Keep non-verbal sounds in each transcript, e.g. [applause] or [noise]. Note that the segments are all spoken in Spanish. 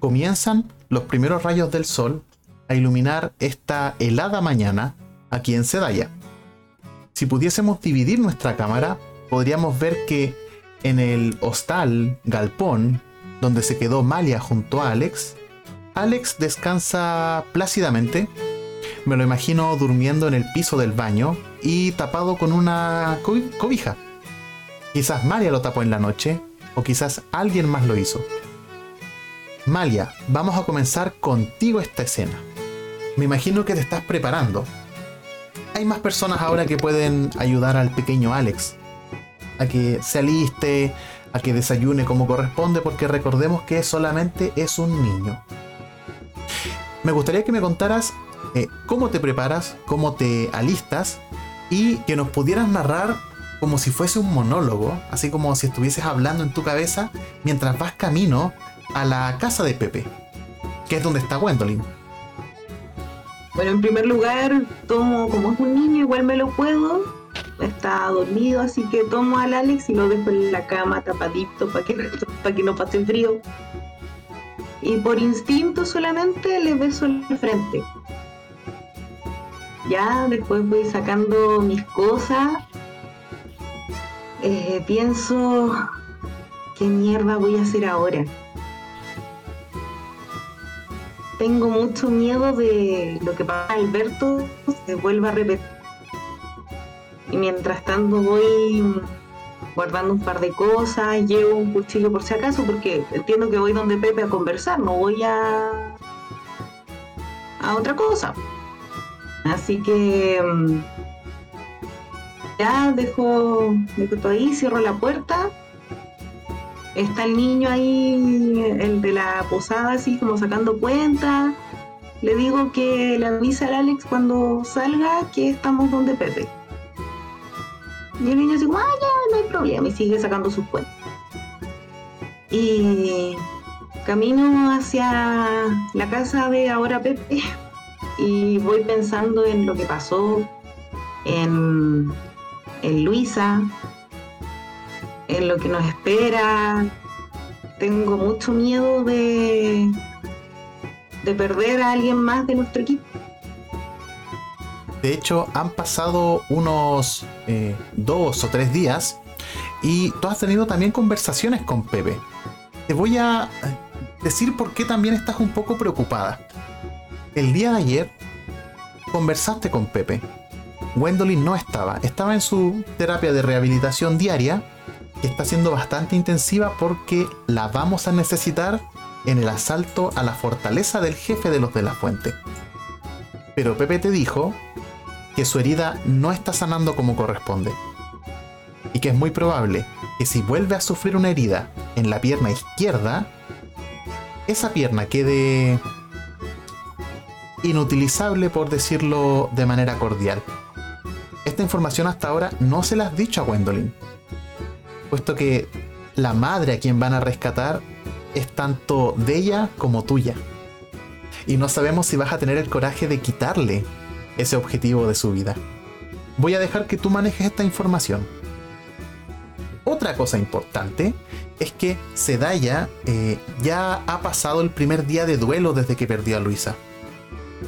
comienzan los primeros rayos del sol a iluminar esta helada mañana aquí en Sedaya. Si pudiésemos dividir nuestra cámara, podríamos ver que en el hostal Galpón, donde se quedó Malia junto a Alex, Alex descansa plácidamente. Me lo imagino durmiendo en el piso del baño y tapado con una cobija. Quizás Malia lo tapó en la noche o quizás alguien más lo hizo. Malia, vamos a comenzar contigo esta escena. Me imagino que te estás preparando. Hay más personas ahora que pueden ayudar al pequeño Alex a que se aliste, a que desayune como corresponde, porque recordemos que solamente es un niño. Me gustaría que me contaras eh, cómo te preparas, cómo te alistas y que nos pudieras narrar como si fuese un monólogo, así como si estuvieses hablando en tu cabeza mientras vas camino a la casa de Pepe, que es donde está Gwendolyn. Bueno, en primer lugar, tomo, como es un niño, igual me lo puedo. Está dormido, así que tomo al Alex y lo dejo en la cama tapadito para que, [laughs] para que no pase frío. Y por instinto solamente le beso la frente. Ya después voy sacando mis cosas. Eh, pienso, ¿qué mierda voy a hacer ahora? Tengo mucho miedo de lo que pasa Alberto se vuelva a repetir. Y mientras tanto voy guardando un par de cosas, llevo un cuchillo por si acaso, porque entiendo que voy donde Pepe a conversar, no voy a a otra cosa. Así que mm, ya dejo, dejo todo ahí, cierro la puerta está el niño ahí, el de la posada, así como sacando cuentas. Le digo que le avisa al Alex cuando salga que estamos donde Pepe. Y el niño dice, ah, ya, no hay problema, y sigue sacando sus cuentas. Y camino hacia la casa de ahora Pepe y voy pensando en lo que pasó, en, en Luisa, en lo que nos espera. Tengo mucho miedo de, de perder a alguien más de nuestro equipo. De hecho, han pasado unos eh, dos o tres días y tú has tenido también conversaciones con Pepe. Te voy a decir por qué también estás un poco preocupada. El día de ayer conversaste con Pepe. Gwendolyn no estaba, estaba en su terapia de rehabilitación diaria está siendo bastante intensiva porque la vamos a necesitar en el asalto a la fortaleza del jefe de los de la fuente. Pero Pepe te dijo que su herida no está sanando como corresponde. Y que es muy probable que si vuelve a sufrir una herida en la pierna izquierda, esa pierna quede inutilizable por decirlo de manera cordial. Esta información hasta ahora no se la has dicho a Gwendolyn puesto que la madre a quien van a rescatar es tanto de ella como tuya. Y no sabemos si vas a tener el coraje de quitarle ese objetivo de su vida. Voy a dejar que tú manejes esta información. Otra cosa importante es que Sedaya eh, ya ha pasado el primer día de duelo desde que perdió a Luisa.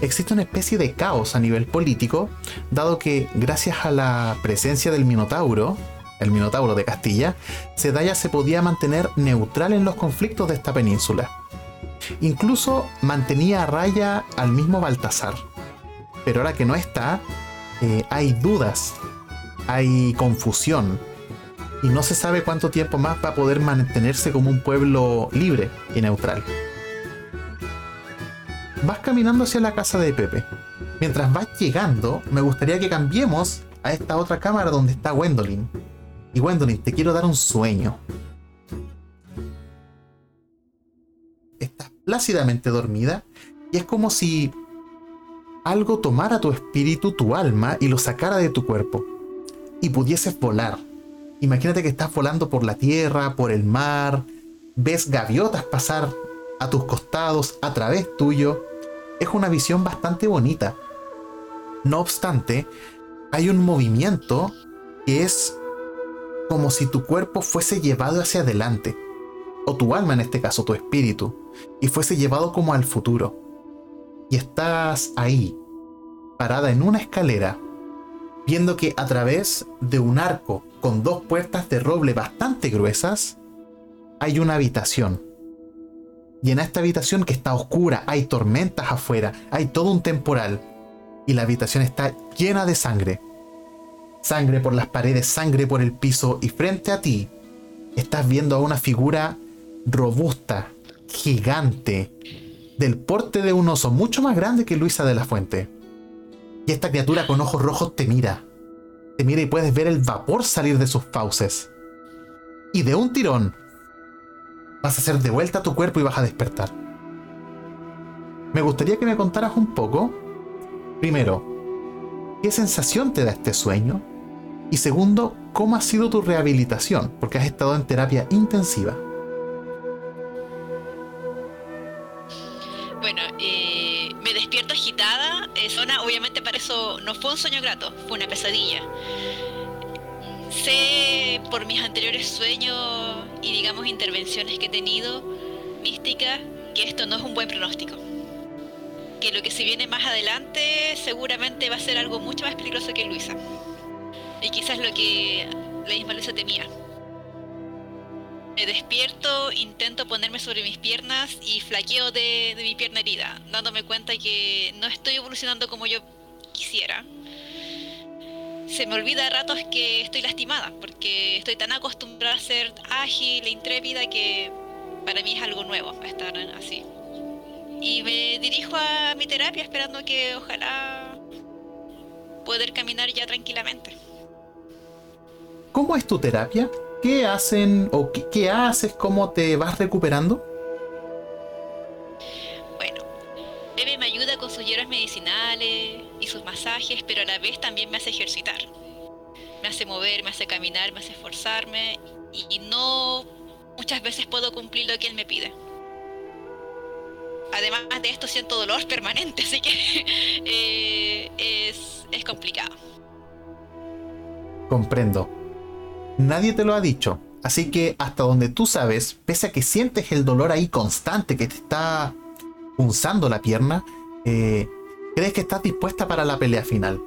Existe una especie de caos a nivel político, dado que gracias a la presencia del Minotauro, el Minotauro de Castilla, Sedaya se podía mantener neutral en los conflictos de esta península. Incluso mantenía a raya al mismo Baltasar. Pero ahora que no está, eh, hay dudas, hay confusión, y no se sabe cuánto tiempo más va a poder mantenerse como un pueblo libre y neutral. Vas caminando hacia la casa de Pepe. Mientras vas llegando, me gustaría que cambiemos a esta otra cámara donde está Gwendolyn. Y Gwendolyn, te quiero dar un sueño. Estás plácidamente dormida y es como si algo tomara tu espíritu, tu alma y lo sacara de tu cuerpo y pudieses volar. Imagínate que estás volando por la tierra, por el mar, ves gaviotas pasar a tus costados, a través tuyo. Es una visión bastante bonita. No obstante, hay un movimiento que es como si tu cuerpo fuese llevado hacia adelante, o tu alma en este caso, tu espíritu, y fuese llevado como al futuro. Y estás ahí, parada en una escalera, viendo que a través de un arco con dos puertas de roble bastante gruesas, hay una habitación. Y en esta habitación que está oscura, hay tormentas afuera, hay todo un temporal. Y la habitación está llena de sangre. Sangre por las paredes, sangre por el piso. Y frente a ti estás viendo a una figura robusta, gigante, del porte de un oso, mucho más grande que Luisa de la Fuente. Y esta criatura con ojos rojos te mira. Te mira y puedes ver el vapor salir de sus fauces. Y de un tirón, vas a hacer de vuelta a tu cuerpo y vas a despertar. Me gustaría que me contaras un poco, primero, qué sensación te da este sueño y segundo, cómo ha sido tu rehabilitación, porque has estado en terapia intensiva. Bueno, eh, me despierto agitada. Eh, zona, obviamente para eso no fue un sueño grato, fue una pesadilla. Sé por mis anteriores sueños y digamos intervenciones que he tenido místicas que esto no es un buen pronóstico. Que lo que se viene más adelante seguramente va a ser algo mucho más peligroso que Luisa. Y quizás lo que la misma Luisa temía. Me despierto, intento ponerme sobre mis piernas y flaqueo de, de mi pierna herida, dándome cuenta que no estoy evolucionando como yo quisiera se me olvida a ratos que estoy lastimada, porque estoy tan acostumbrada a ser ágil e intrépida que para mí es algo nuevo estar así. Y me dirijo a mi terapia esperando que ojalá poder caminar ya tranquilamente. ¿Cómo es tu terapia? ¿Qué hacen o qué, qué haces? ¿Cómo te vas recuperando? Bebe me ayuda con sus hierbas medicinales y sus masajes, pero a la vez también me hace ejercitar. Me hace mover, me hace caminar, me hace esforzarme y no muchas veces puedo cumplir lo que él me pide. Además de esto siento dolor [laughs] permanente, así que eh, es, es complicado. Comprendo. Nadie te lo ha dicho, así que hasta donde tú sabes, pese a que sientes el dolor ahí constante que te está punzando la pierna, eh, crees que estás dispuesta para la pelea final.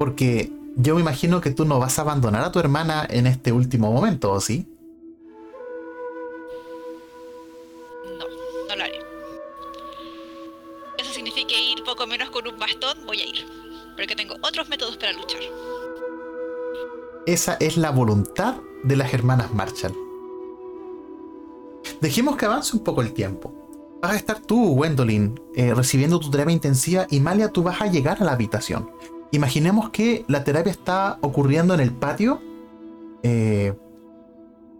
Porque yo me imagino que tú no vas a abandonar a tu hermana en este último momento, ¿o sí? No, no lo haré. Eso significa ir poco menos con un bastón, voy a ir. Porque tengo otros métodos para luchar. Esa es la voluntad de las hermanas Marshall. Dejemos que avance un poco el tiempo vas a estar tú, Gwendolyn, eh, recibiendo tu terapia intensiva y Malia, tú vas a llegar a la habitación. Imaginemos que la terapia está ocurriendo en el patio. Eh,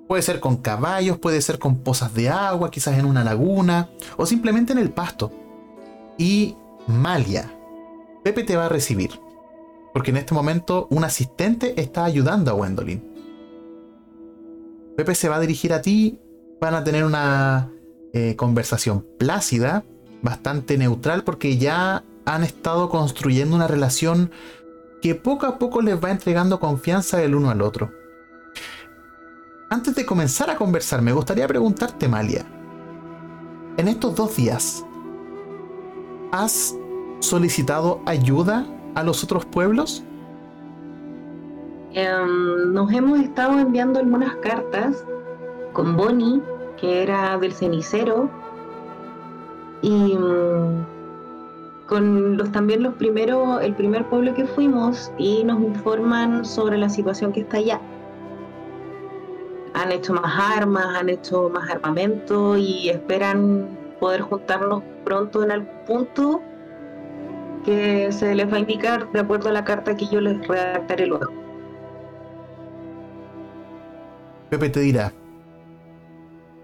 puede ser con caballos, puede ser con pozas de agua, quizás en una laguna, o simplemente en el pasto. Y Malia, Pepe te va a recibir. Porque en este momento un asistente está ayudando a Gwendolyn. Pepe se va a dirigir a ti, van a tener una eh, conversación plácida, bastante neutral, porque ya han estado construyendo una relación que poco a poco les va entregando confianza el uno al otro. Antes de comenzar a conversar, me gustaría preguntarte, Malia, en estos dos días, ¿has solicitado ayuda a los otros pueblos? Em, nos hemos estado enviando algunas cartas con Bonnie que era del cenicero. Y mm, con los también los primeros, el primer pueblo que fuimos y nos informan sobre la situación que está allá. Han hecho más armas, han hecho más armamento y esperan poder juntarnos pronto en algún punto que se les va a indicar de acuerdo a la carta que yo les redactaré luego. Pepe te dirá,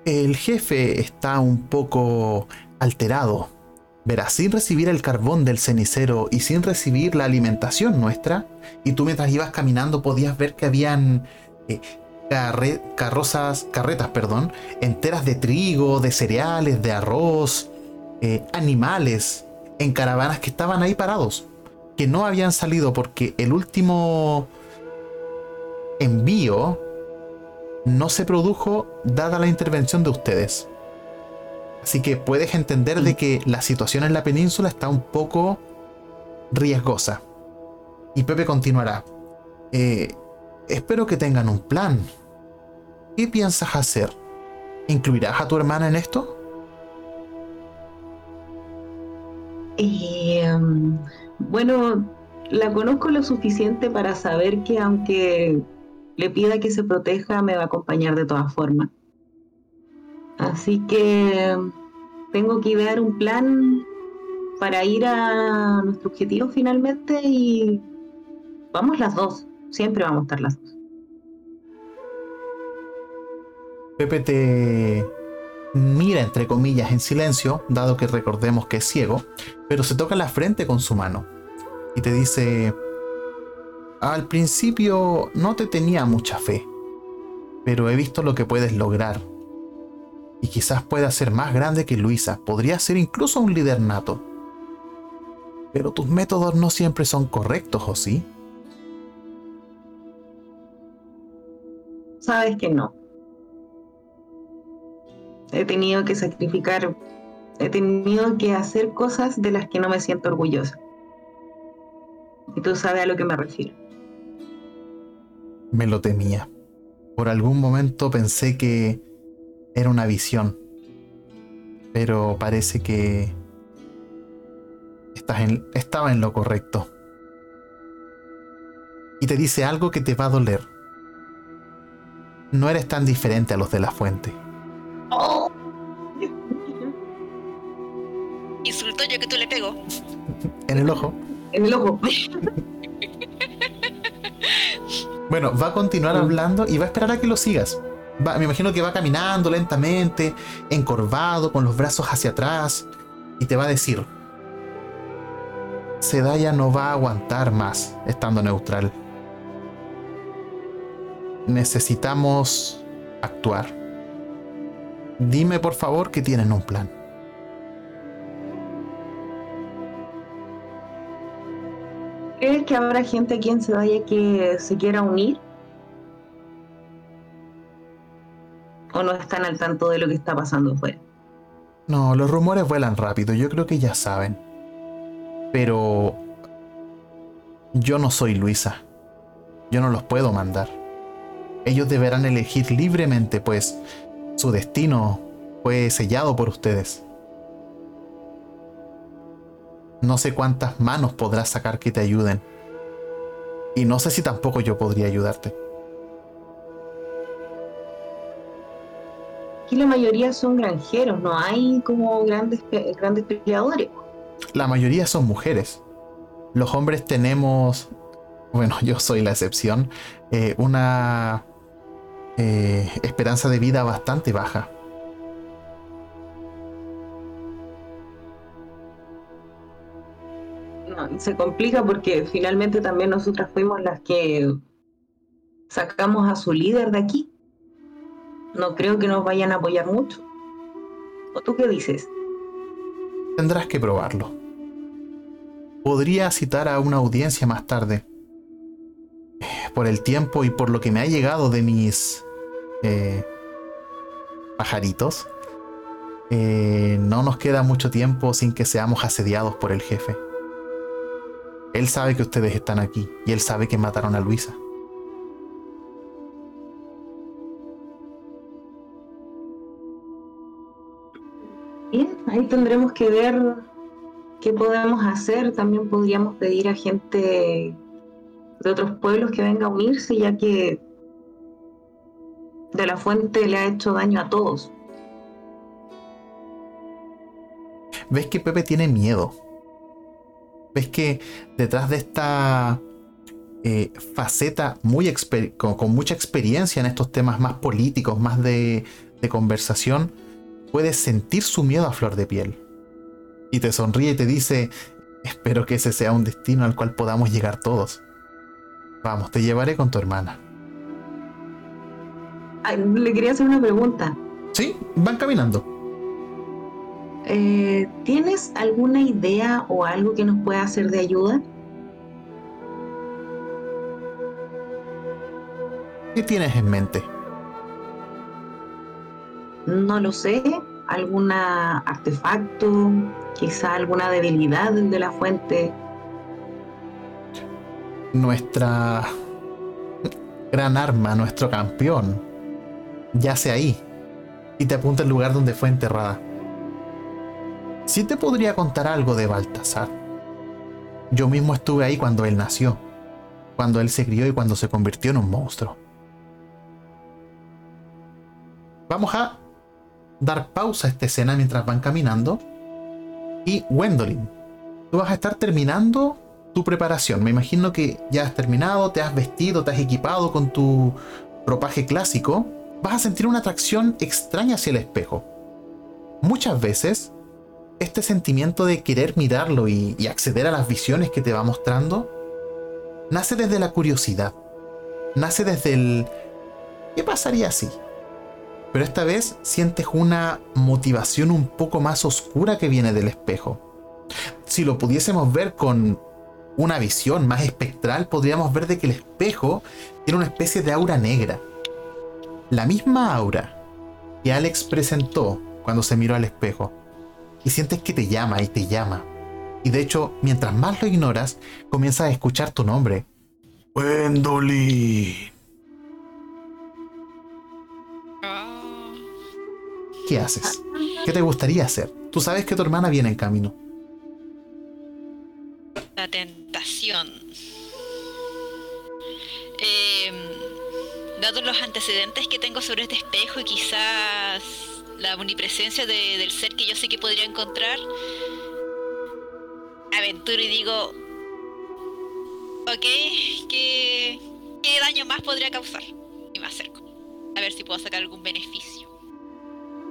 el jefe está un poco alterado. Verás, sin recibir el carbón del cenicero y sin recibir la alimentación nuestra, y tú mientras ibas caminando podías ver que habían eh, carrozas, carretas, perdón, enteras de trigo, de cereales, de arroz, eh, animales en caravanas que estaban ahí parados, que no habían salido porque el último envío no se produjo dada la intervención de ustedes. Así que puedes entender de que la situación en la península está un poco riesgosa. Y Pepe continuará. Eh, espero que tengan un plan. ¿Qué piensas hacer? ¿Incluirás a tu hermana en esto? Em, bueno, la conozco lo suficiente para saber que aunque le pida que se proteja, me va a acompañar de todas formas. Así que tengo que idear un plan para ir a nuestro objetivo finalmente y vamos las dos, siempre vamos a estar las dos. Pepe te mira entre comillas en silencio, dado que recordemos que es ciego, pero se toca la frente con su mano y te dice, al principio no te tenía mucha fe, pero he visto lo que puedes lograr. Y quizás pueda ser más grande que Luisa, podría ser incluso un líder nato. Pero tus métodos no siempre son correctos, ¿o sí? Sabes que no. He tenido que sacrificar, he tenido que hacer cosas de las que no me siento orgullosa. Y tú sabes a lo que me refiero. Me lo temía. Por algún momento pensé que era una visión. Pero parece que estás en, estaba en lo correcto. Y te dice algo que te va a doler. No eres tan diferente a los de la fuente. Oh. Insultó yo que tú le pego. en el ojo. En el ojo. Bueno, va a continuar hablando y va a esperar a que lo sigas. me imagino que va caminando lentamente, encorvado, con los brazos hacia atrás, y te va a decir, Sedaya no va a aguantar más estando neutral. Necesitamos actuar. Dime por favor que tienen un plan. ¿Crees que habrá gente aquí en Sedaya que se quiera unir? ¿O no están al tanto de lo que está pasando afuera? No, los rumores vuelan rápido, yo creo que ya saben. Pero yo no soy Luisa. Yo no los puedo mandar. Ellos deberán elegir libremente, pues su destino fue sellado por ustedes. No sé cuántas manos podrás sacar que te ayuden. Y no sé si tampoco yo podría ayudarte. Aquí la mayoría son granjeros, no hay como grandes, grandes peleadores. La mayoría son mujeres. Los hombres tenemos, bueno, [laughs] yo soy la excepción, eh, una eh, esperanza de vida bastante baja. se complica porque finalmente también nosotras fuimos las que sacamos a su líder de aquí. No creo que nos vayan a apoyar mucho. ¿O tú qué dices? Tendrás que probarlo. Podría citar a una audiencia más tarde. Por el tiempo y por lo que me ha llegado de mis eh, pajaritos, eh, no nos queda mucho tiempo sin que seamos asediados por el jefe. Él sabe que ustedes están aquí y él sabe que mataron a Luisa. Bien, ahí tendremos que ver qué podemos hacer. También podríamos pedir a gente de otros pueblos que venga a unirse, ya que de la fuente le ha hecho daño a todos. ¿Ves que Pepe tiene miedo? ves que detrás de esta eh, faceta muy con, mucha experiencia en estos temas más políticos, más de, de conversación, puedes sentir su miedo a flor de piel. Y te sonríe y te dice, espero que ese sea un destino al cual podamos llegar todos. Vamos, te llevaré con tu hermana. Le quería hacer una pregunta. Sí, van caminando. Eh, ¿tienes alguna idea o algo que nos pueda hacer de ayuda? ¿Qué tienes en mente? No lo sé, algún artefacto, quizá alguna debilidad de la fuente. Nuestra gran arma, nuestro campeón, yace ahí y te apunta al lugar donde fue enterrada. Sí te podría contar algo de Baltasar. Yo mismo estuve ahí cuando él nació, cuando él se crió y cuando se convirtió en un monstruo. Vamos a dar pausa a esta escena mientras van caminando. Y Wendolin, tú vas a estar terminando tu preparación. Me imagino que ya has terminado, te has vestido, te has equipado con tu ropaje clásico. Vas a sentir una atracción extraña hacia el espejo. Muchas veces, este sentimiento de querer mirarlo y, acceder a las visiones que te va mostrando, nace desde la curiosidad. Nace desde el... ¿Qué pasaría si? pero esta vez sientes una motivación un poco más oscura que viene del espejo. Si lo pudiésemos ver con una visión más espectral, podríamos ver de que el espejo tiene una especie de aura negra. La misma aura que Alex presentó cuando se miró al espejo. Y sientes que te llama y te llama. Y de hecho, mientras más lo ignoras, comienzas a escuchar tu nombre. Wendolin. ¿qué haces? ¿Qué te gustaría hacer? Tú sabes que tu hermana viene en camino. La tentación. Eh, dado los antecedentes que tengo sobre este espejo y quizás la omnipresencia del ser que yo sé que podría encontrar, aventuro y digo, ok, ¿qué, daño más podría causar? Y me acerco. A ver si puedo sacar algún beneficio.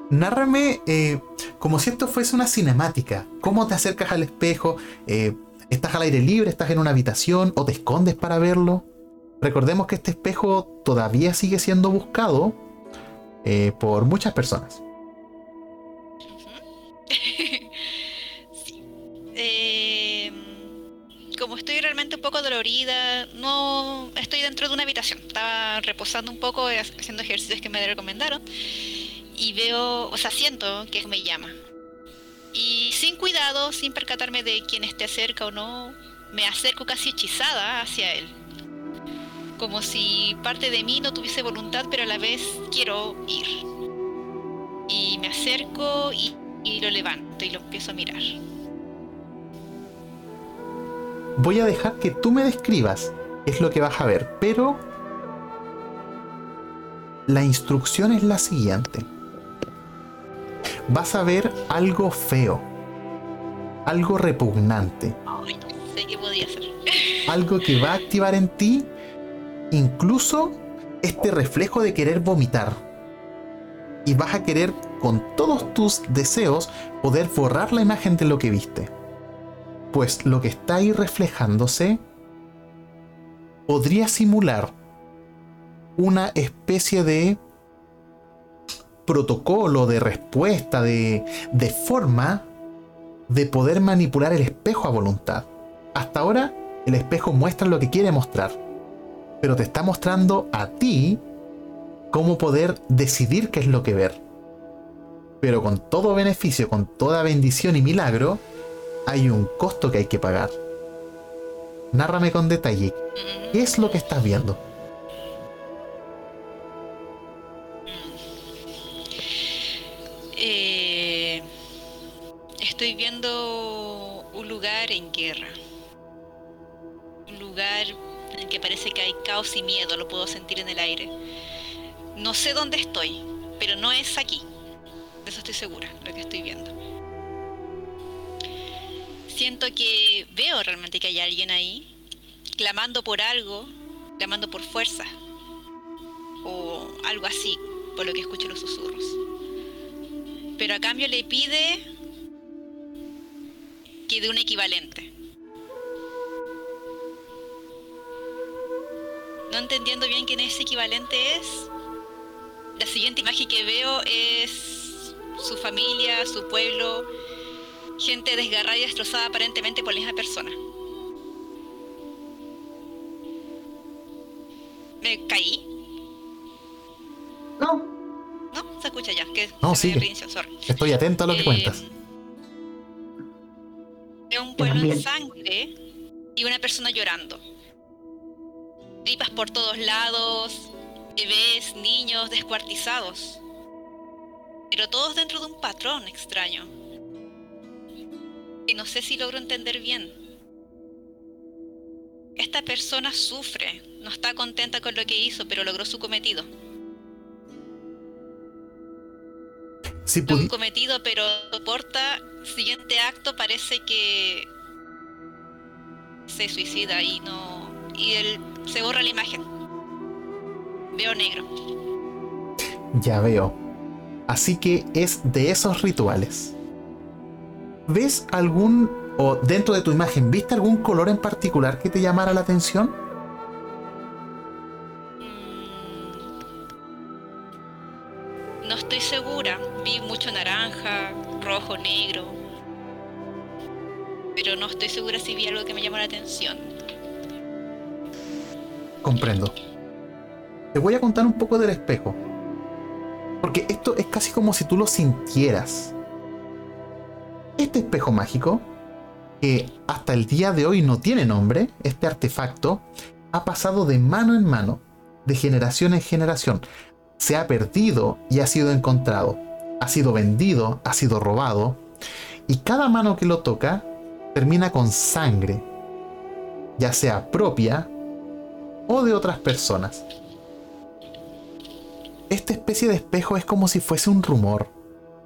Nárrame eh, como si esto fuese una cinemática. ¿Cómo te acercas al espejo? Eh, ¿Estás al aire libre? ¿Estás en una habitación? ¿O te escondes para verlo? Recordemos que este espejo todavía sigue siendo buscado eh, por muchas personas. [laughs] sí. como estoy realmente un poco dolorida, no estoy dentro de una habitación. Estaba reposando un poco, haciendo ejercicios que me recomendaron y veo, o sea, siento que me llama. Y sin cuidado, sin percatarme de quién esté cerca o no, me acerco casi hechizada hacia él. Como si parte de mí no tuviese voluntad, pero a la vez quiero ir. Y me acerco y, y lo levanto y lo empiezo a mirar. Voy a dejar que tú me describas qué es lo que vas a ver, pero la instrucción es la siguiente vas a ver algo feo, algo repugnante. Algo que va a activar en ti incluso este reflejo de querer vomitar. Y vas a querer con todos tus deseos poder borrar la imagen de lo que viste. Pues lo que está ahí reflejándose podría simular una especie de protocolo de respuesta, de, de forma de poder manipular el espejo a voluntad. Hasta ahora el espejo muestra lo que quiere mostrar, pero te está mostrando a ti cómo poder decidir qué es lo que ver. Pero con todo beneficio, con toda bendición y milagro, hay un costo que hay que pagar. Nárrame con detalle, ¿qué es lo que estás viendo? estoy viendo un lugar en guerra. Un lugar que parece que hay caos y miedo, lo puedo sentir en el aire. No sé dónde estoy, pero no es aquí. De eso estoy segura, lo que estoy viendo. Siento que veo realmente que hay alguien ahí, clamando por algo, clamando por fuerza, o algo así, por lo que escucho los susurros. Pero a cambio le pide que de un equivalente. No entendiendo bien quién ese equivalente es, la siguiente imagen que veo es su familia, su pueblo, gente desgarrada y destrozada aparentemente por la misma persona. ¿Me caí? No. ¿No? ¿Se escucha ya, que No, sorry. Estoy atento a lo que Eh, cuentas. Veo un pueblo en sangre y una persona llorando. Tripas por todos lados, bebés, niños descuartizados. Pero todos dentro de un patrón extraño. Que no sé si logro entender bien. Esta persona sufre, no está contenta con lo que hizo, pero logró su cometido. Si un cometido, pero soporta. Siguiente acto parece que se suicida y no. Y él se borra la imagen. Veo negro. Ya veo. Así que es de esos rituales. ¿Ves algún, o dentro de tu imagen, viste algún color en particular que te llamara la atención? Mm. No estoy segura. Vi mucho naranja, rojo, negro. Pero no estoy segura si vi algo que me llamó la atención. Comprendo. Te voy a contar un poco del espejo. Porque esto es casi como si tú lo sintieras. Este espejo mágico, que hasta el día de hoy no tiene nombre, este artefacto, ha pasado de mano en mano, de generación en generación. Se ha perdido y ha sido encontrado. Ha sido vendido, ha sido robado. Y cada mano que lo toca termina con sangre, ya sea propia o de otras personas. Esta especie de espejo es como si fuese un rumor.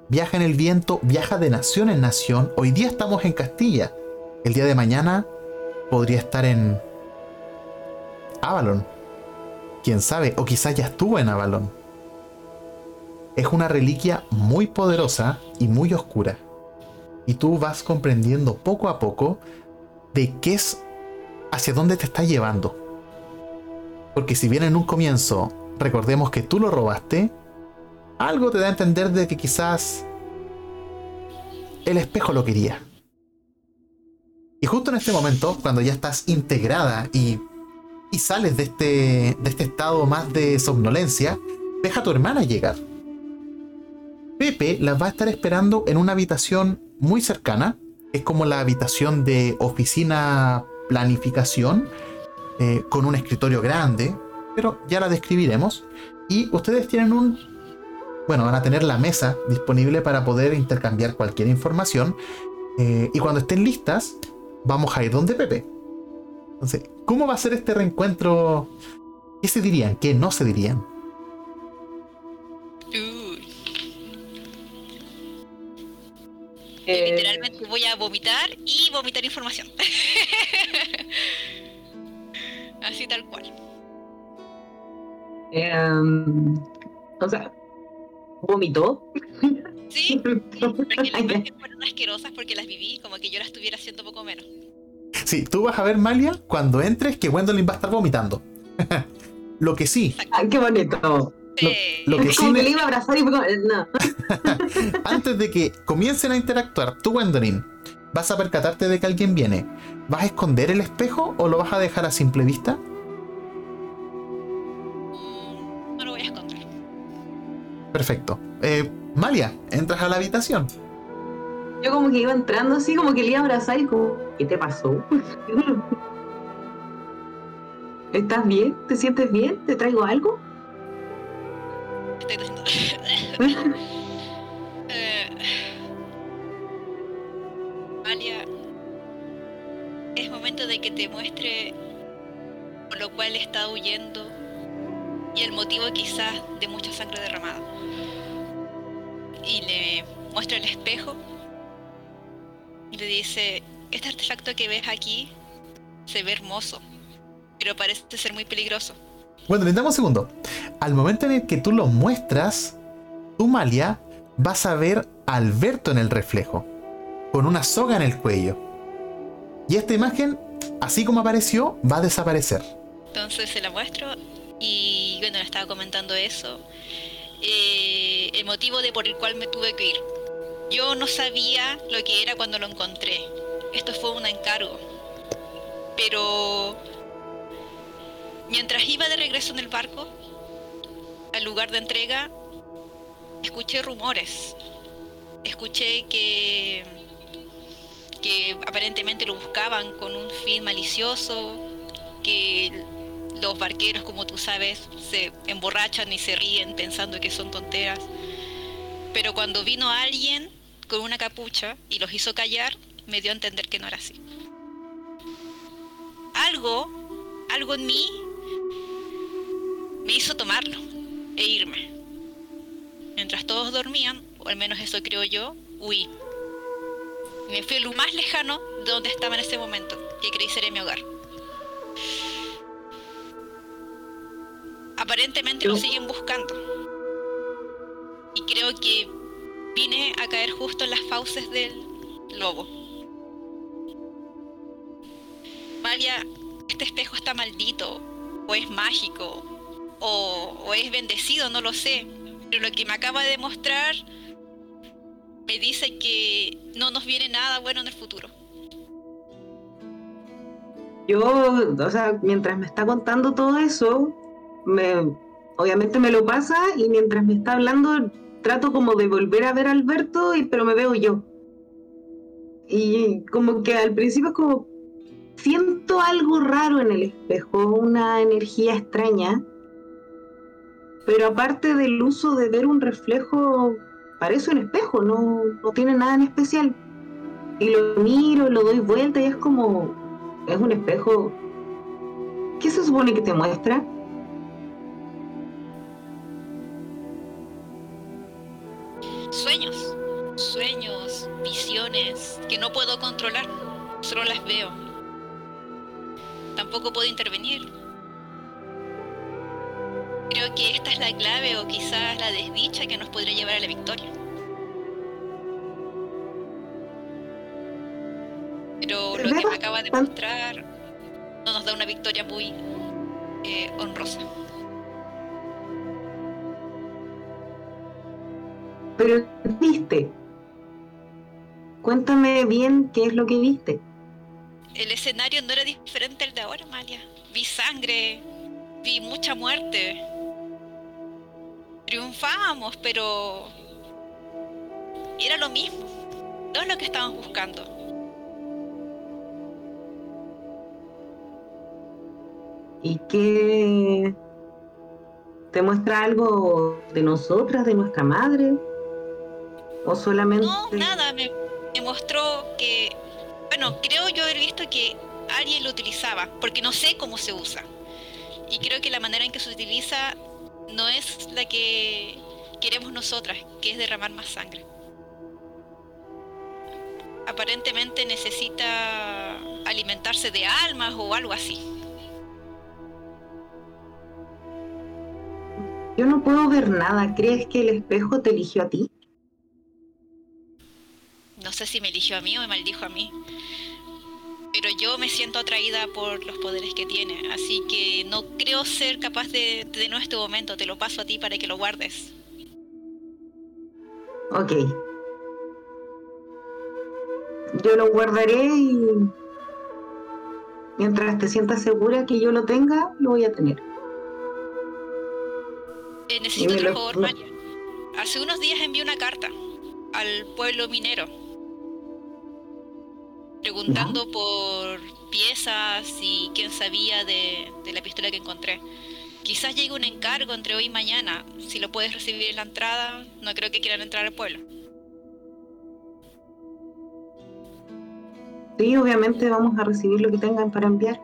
Viaja en el viento, viaja de nación en nación. Hoy día estamos en Castilla. El día de mañana podría estar en Avalon. Quién sabe, o quizás ya estuvo en Avalon. Es una reliquia muy poderosa y muy oscura. Y tú vas comprendiendo poco a poco de qué es, hacia dónde te está llevando. Porque si bien en un comienzo recordemos que tú lo robaste, algo te da a entender de que quizás el espejo lo quería. Y justo en este momento, cuando ya estás integrada y, y sales de este, de este estado más de somnolencia, deja a tu hermana llegar. Pepe las va a estar esperando en una habitación muy cercana. Es como la habitación de oficina planificación, eh, con un escritorio grande, pero ya la describiremos. Y ustedes tienen un... Bueno, van a tener la mesa disponible para poder intercambiar cualquier información. eh, y cuando estén listas, vamos a ir donde Pepe. Entonces, ¿cómo va a ser este reencuentro? ¿Qué se dirían? ¿Qué no se dirían? Eh, literalmente voy a vomitar y vomitar información. [laughs] Así tal cual. em, o sea, vomitó. Sí, [laughs] porque las imágenes fueron asquerosas porque las viví, como que yo las estuviera haciendo poco menos. Sí, tú vas a ver, Malia, cuando entres, que Gwendolyn va a estar vomitando. [laughs] lo que sí, Ah, qué bonito. Sí. lo que Es sí como me- le iba a abrazar y como, no. [laughs] Antes de que comiencen a interactuar, tú, Gwendolyn, vas a percatarte de que alguien viene. ¿Vas a esconder el espejo o lo vas a dejar a simple vista? No lo voy a esconder. Perfecto. Eh, Malia, entras a la habitación. Yo como que iba entrando así, como que le iba a abrazar y como, ¿qué te pasó? ¿Estás bien? ¿Te sientes bien? ¿Te traigo algo? Estoy diciendo. [laughs] Eh, Malia, es momento de que te muestre por lo cual está huyendo y el motivo quizás de mucha sangre derramada. Y le muestra el espejo y le dice, este artefacto que ves aquí se ve hermoso, pero parece ser muy peligroso. Bueno, dame un segundo. Al momento en el que tú lo muestras, tú, Malia, vas a ver a Alberto en el reflejo, con una soga en el cuello. Y esta imagen, así como apareció, va a desaparecer. Entonces se la muestro y bueno, le estaba comentando eso. Eh, el motivo de por el cual me tuve que ir. Yo no sabía lo que era cuando lo encontré. Esto fue un encargo. Pero mientras iba de regreso en el barco al lugar de entrega, escuché rumores. Escuché que que aparentemente lo buscaban con un fin malicioso, que los barqueros, como tú sabes, se emborrachan y se ríen pensando que son tonteras. Pero cuando vino alguien con una capucha y los hizo callar, me dio a entender que no era así. Algo, algo en mí me hizo tomarlo e irme. Mientras todos dormían, o al menos eso creo yo, huí. Me fui lo más lejano de donde estaba en ese momento, que creí ser mi hogar. Aparentemente lo siguen buscando. Y creo que vine a caer justo en las fauces del lobo. Malia, este espejo está maldito, o es mágico, o, o es bendecido, no lo sé. Pero lo que me acaba de mostrar me dice que no nos viene nada bueno en el futuro. Yo, o sea, mientras me está contando todo eso, me, obviamente me lo pasa y mientras me está hablando trato como de volver a ver a Alberto, y, pero me veo yo. Y como que al principio es como siento algo raro en el espejo, una energía extraña. Pero aparte del uso de ver un reflejo parece un espejo, no, no tiene nada en especial. Y lo miro, lo doy vuelta y es como, es un espejo. ¿Qué se supone que te muestra? Sueños, sueños, visiones que no puedo controlar, solo las veo. Tampoco puedo intervenir. Creo que esta es la clave o quizás la desdicha que nos podría llevar a la victoria. Pero lo que me acaba de mostrar no nos da una victoria muy eh, honrosa. Pero viste. Cuéntame bien qué es lo que viste. El escenario no era diferente al de ahora, Malia. Vi sangre, vi mucha muerte, triunfábamos, pero era lo mismo. No es lo que estábamos buscando. ¿Y qué te muestra algo de nosotras, de nuestra madre? ¿O solamente.? No, nada, me, me mostró que. Bueno, creo yo haber visto que alguien lo utilizaba, porque no sé cómo se usa. Y creo que la manera en que se utiliza no es la que queremos nosotras, que es derramar más sangre. Aparentemente necesita alimentarse de almas o algo así. Yo no puedo ver nada. ¿Crees que el espejo te eligió a ti? No sé si me eligió a mí o me maldijo a mí pero yo me siento atraída por los poderes que tiene, así que no creo ser capaz de en este momento, te lo paso a ti para que lo guardes. Ok. Yo lo guardaré y mientras te sientas segura que yo lo tenga, lo voy a tener. Eh, necesito otro favor, María. Hace unos días envié una carta al pueblo minero preguntando por piezas y quién sabía de, la pistola que encontré. Quizás llegue un encargo entre hoy y mañana. Si lo puedes recibir en la entrada, no creo que quieran entrar al pueblo. Sí, obviamente vamos a recibir lo que tengan para enviar.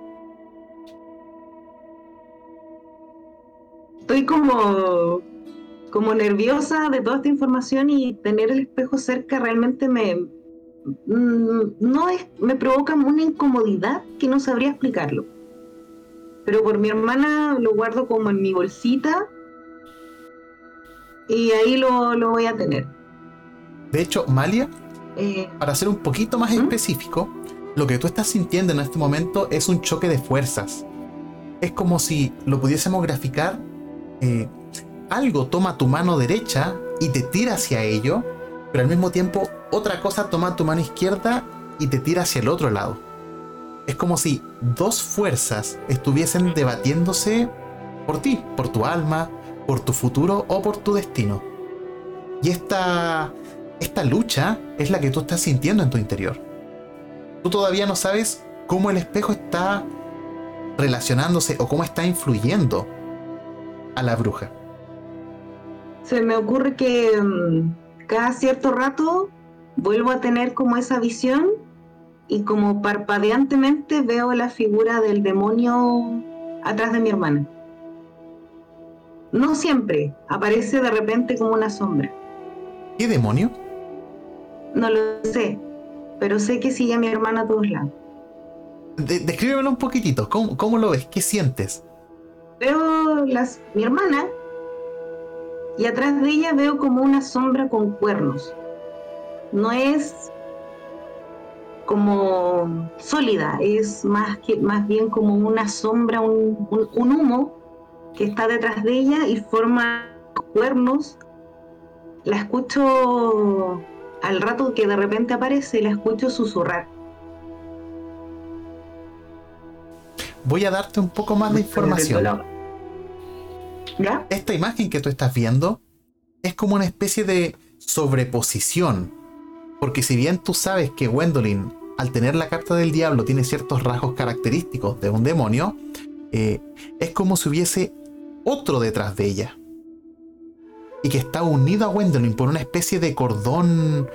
Estoy como, como nerviosa de toda esta información y tener el espejo cerca realmente me, no es, me provoca una incomodidad que no sabría explicarlo. Pero por mi hermana lo guardo como en mi bolsita y ahí lo, voy a tener. De hecho, Malia, eh, para ser un poquito más ¿Mm? específico, lo que tú estás sintiendo en este momento es un choque de fuerzas. Es como si lo pudiésemos graficar. Eh, algo toma tu mano derecha y te tira hacia ello, pero al mismo tiempo otra cosa toma tu mano izquierda y te tira hacia el otro lado. Es como si dos fuerzas estuviesen debatiéndose por ti, por tu alma, por tu futuro o por tu destino. Y esta, esta lucha es la que tú estás sintiendo en tu interior. Tú todavía no sabes cómo el espejo está relacionándose o cómo está influyendo a la bruja. Se me ocurre que mm, cada cierto rato vuelvo a tener como esa visión y como parpadeantemente veo la figura del demonio atrás de mi hermana. No siempre, aparece de repente como una sombra. ¿Qué demonio? No lo sé, pero sé que sigue a mi hermana a todos lados. descríbemelo un poquitito, ¿Cómo, lo ves? ¿Qué sientes? Veo las, mi hermana y atrás de ella veo como una sombra con cuernos. No es como sólida, es más, que, más bien como una sombra, un, humo que está detrás de ella y forma cuernos. La escucho al rato que de repente aparece, la escucho susurrar. Voy a darte un poco más de información. Esta imagen que tú estás viendo es como una especie de sobreposición. Porque si bien tú sabes que Gwendolyn al tener la carta del diablo tiene ciertos rasgos característicos de un demonio, eh, es como si hubiese otro detrás de ella. Y que está unido a Gwendolyn por una especie de cordón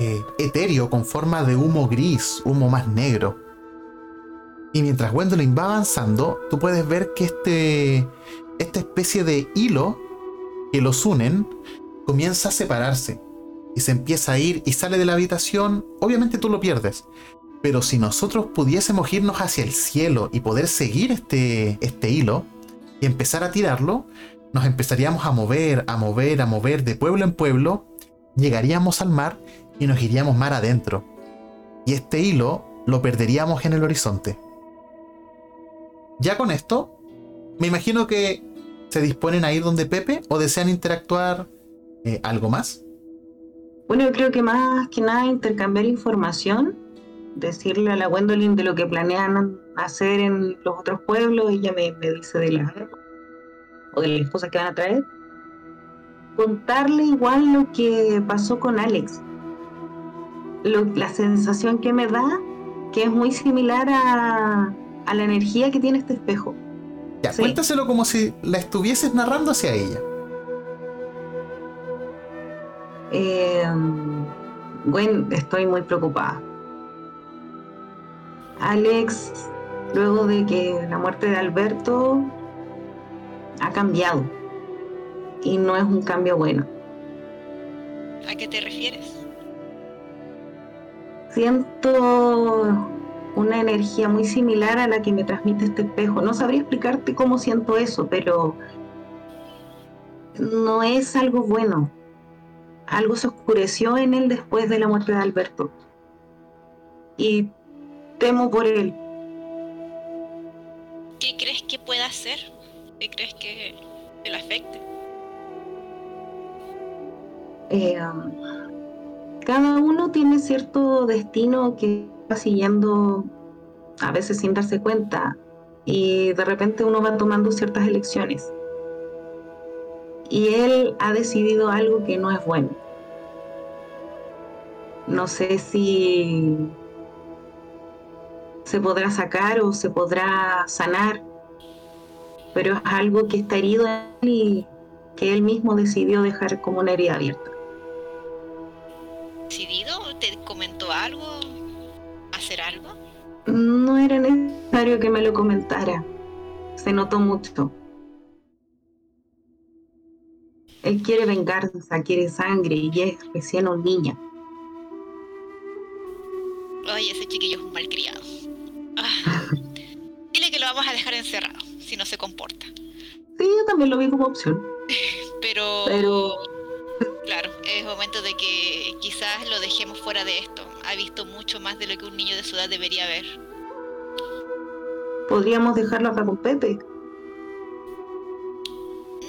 eh, etéreo con forma de humo gris, humo más negro. Y mientras Gwendolyn va avanzando, tú puedes ver que este, esta especie de hilo que los unen comienza a separarse y se empieza a ir y sale de la habitación, obviamente tú lo pierdes. Pero si nosotros pudiésemos irnos hacia el cielo y poder seguir este, este hilo y empezar a tirarlo, nos empezaríamos a mover, a mover, a mover de pueblo en pueblo, llegaríamos al mar y nos iríamos mar adentro. Y este hilo lo perderíamos en el horizonte. Ya con esto, me imagino que se disponen a ir donde Pepe o desean interactuar eh, algo más. Bueno, yo creo que más que nada intercambiar información, decirle a la Gwendolyn de lo que planean hacer en los otros pueblos, ella me, dice de las o de las cosas que van a traer. Contarle igual lo que pasó con Alex. la sensación que me da, que es muy similar a, la energía que tiene este espejo. Ya, cuéntaselo como si la estuvieses narrando hacia ella. Eh, bueno, estoy muy preocupada. Alex, luego de que la muerte de Alberto, ha cambiado. Y no es un cambio bueno. ¿A qué te refieres? Siento una energía muy similar a la que me transmite este espejo. No sabría explicarte cómo siento eso, pero no es algo bueno algo se oscureció en él después de la muerte de Alberto. Y temo por él. ¿Qué crees que pueda hacer? ¿Qué crees que, le afecte? Eh, um, cada uno tiene cierto destino que siguiendo a veces sin darse cuenta y de repente uno va tomando ciertas elecciones y él ha decidido algo que no es bueno. No sé si se podrá sacar o se podrá sanar, pero es algo que está herido en él y que él mismo decidió dejar como una herida abierta. ¿Decidido? ¿Te comentó algo? ¿Hacer algo? No era necesario que me lo comentara. Se notó mucho. Él quiere venganza, quiere sangre y es recién un niño. Ay, ese chiquillo es un malcriado. Ah, [laughs] dile que lo vamos a dejar encerrado si no se comporta. Sí, yo también lo vi como opción. [laughs] Pero, Pero... claro, es momento de que quizás lo dejemos fuera de esto. Ha visto mucho más de lo que un niño de su edad debería ver. Podríamos dejarlo acá con Pepe.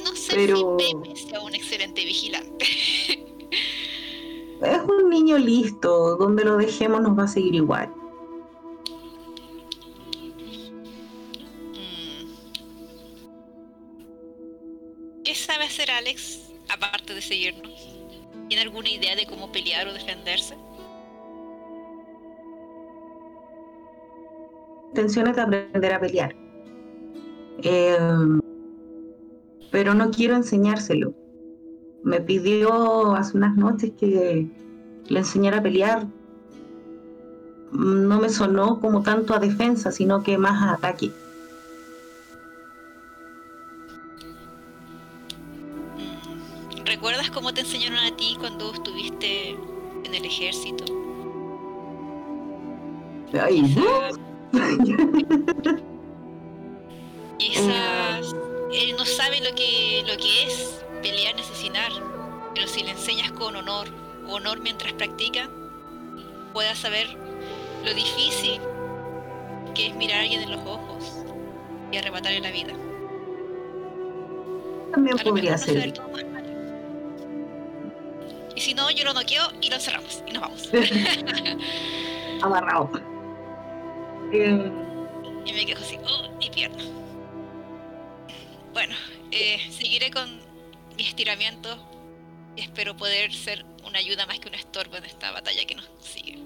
No sé Pero... si Pepe sea un excelente vigilante. es un niño listo, donde lo dejemos nos va a seguir igual. Mm. ¿Qué sabe hacer Alex aparte de seguirnos? ¿Tiene alguna idea de cómo pelear o defenderse? Intenciones de aprender a pelear. Eh, pero no quiero enseñárselo. Me pidió hace unas noches que le enseñara a pelear. No me sonó como tanto a defensa, sino que más a ataque. Mm, ¿Recuerdas cómo te enseñaron a ti cuando estuviste en el ejército? Ay, Quizás [laughs] él no sabe lo que, lo que es pelear, asesinar, pero si le enseñas con honor, honor mientras practica, pueda saber lo difícil que es mirar a alguien en los ojos y arrebatarle la vida. También podría ser. Y si no, yo lo noqueo y lo cerramos y nos vamos. [laughs] Amarrado. Y me quedo así, oh, mi pierna. Bueno, eh, seguiré con mi estiramiento y espero poder ser una ayuda más que un estorbo en esta batalla que nos sigue.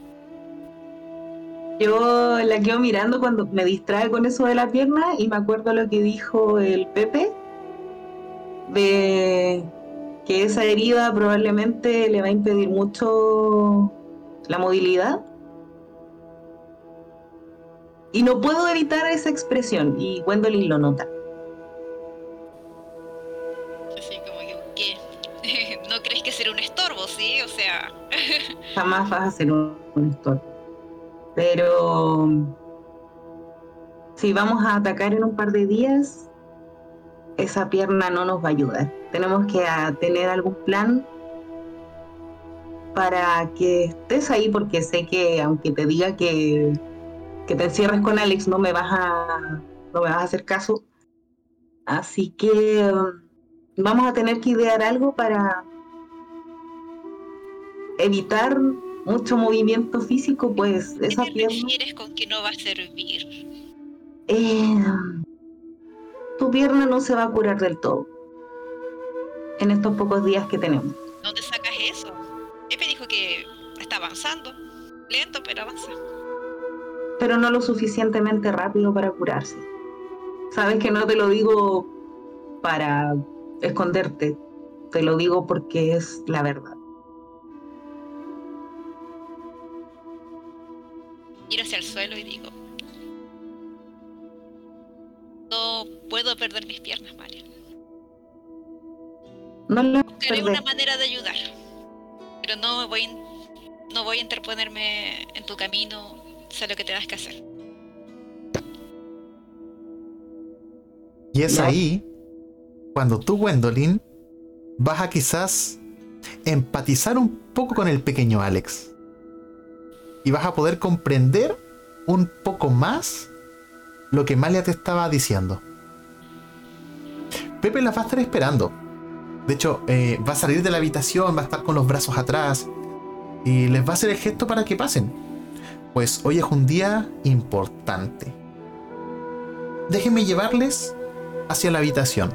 Yo la quedo mirando cuando me distrae con eso de la pierna y me acuerdo lo que dijo el Pepe de que esa herida probablemente le va a impedir mucho la movilidad. Y no puedo evitar esa expresión y Gwendolyn lo nota. [laughs] no crees que será un estorbo, ¿sí? O sea... [laughs] Jamás vas a ser un, estorbo. Pero si vamos a atacar en un par de días, esa pierna no nos va a ayudar. Tenemos que tener algún plan para que estés ahí, porque sé que aunque te diga que, que te encierres con Alex, no me vas a, no me vas a hacer caso. Así que vamos a tener que idear algo para evitar mucho movimiento físico, pues ¿Qué esa te refieres con que no va a servir? Eh, tu pierna no se va a curar del todo en estos pocos días que tenemos. ¿Dónde sacas eso? Pepe dijo que está avanzando, lento pero avanza. Pero no lo suficientemente rápido para curarse. Sabes que no te lo digo para esconderte. Te lo digo porque es la verdad. Ir hacia el suelo y digo, no puedo perder mis piernas, Mario. No lo Buscaré una manera de ayudar, pero no voy, no voy a interponerme en tu camino, sé lo que tengas que hacer. Y es ahí cuando tú, Gwendolyn, vas a quizás empatizar un poco con el pequeño Alex. Y vas a poder comprender un poco más lo que Malia te estaba diciendo. Pepe las va a estar esperando. De hecho, eh, va a salir de la habitación, va a estar con los brazos atrás y les va a hacer el gesto para que pasen. Pues hoy es un día importante. Déjenme llevarles hacia la habitación.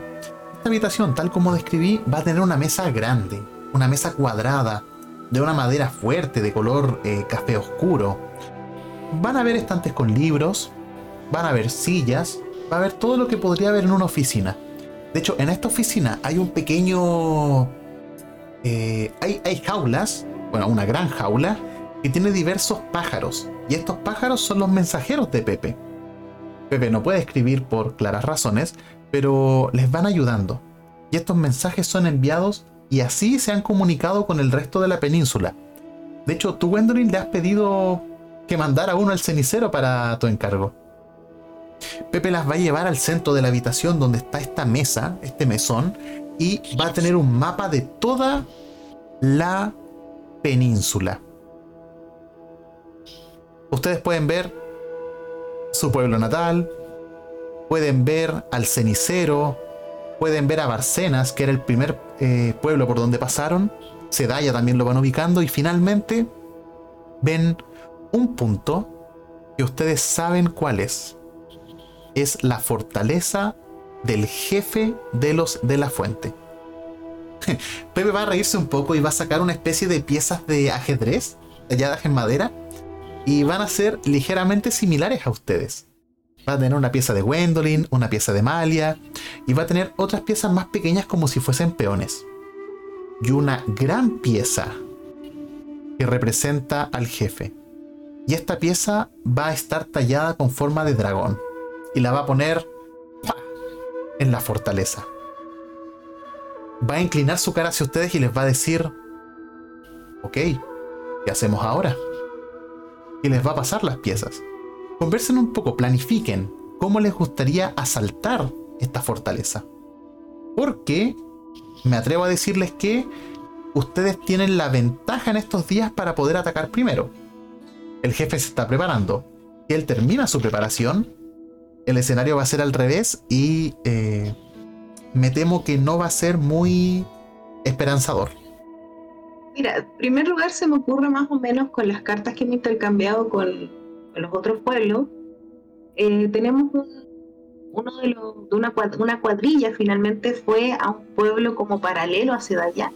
Esta habitación, tal como describí, va a tener una mesa grande, una mesa cuadrada, de una madera fuerte, de color eh, café oscuro. Van a haber estantes con libros, van a haber sillas, va a haber todo lo que podría haber en una oficina. De hecho, en esta oficina hay un pequeño... Eh, hay, jaulas, bueno, una gran jaula, que tiene diversos pájaros. Y estos pájaros son los mensajeros de Pepe. Pepe no puede escribir por claras razones, pero les van ayudando. Y estos mensajes son enviados y así se han comunicado con el resto de la península. De hecho, tú, Gwendolyn, le has pedido que mandara uno al cenicero para tu encargo. Pepe las va a llevar al centro de la habitación donde está esta mesa, este mesón, y va a tener un mapa de toda la península. Ustedes pueden ver su pueblo natal, pueden ver al cenicero, pueden ver a Barcenas, que era el primer eh, pueblo por donde pasaron, Sedaya también lo van ubicando y finalmente ven un punto que ustedes saben cuál es. Es la fortaleza del jefe de los de la fuente. [laughs] Pepe va a reírse un poco y va a sacar una especie de piezas de ajedrez, talladas en madera, y van a ser ligeramente similares a ustedes. Va a tener una pieza de Gwendolyn, una pieza de Malia, y va a tener otras piezas más pequeñas como si fuesen peones. Y una gran pieza que representa al jefe. Y esta pieza va a estar tallada con forma de dragón. Y la va a poner en la fortaleza. Va a inclinar su cara hacia ustedes y les va a decir, ok, ¿qué hacemos ahora? Y les va a pasar las piezas. Conversen un poco, planifiquen cómo les gustaría asaltar esta fortaleza. Porque me atrevo a decirles que ustedes tienen la ventaja en estos días para poder atacar primero. El jefe se está preparando. él termina su preparación, el escenario va a ser al revés y eh, me temo que no va a ser muy esperanzador. Mira, en primer lugar se me ocurre más o menos con las cartas que he intercambiado con, los otros pueblos. Eh, tenemos uno de los, de una, una cuadrilla finalmente fue a un pueblo como paralelo a Sedaya.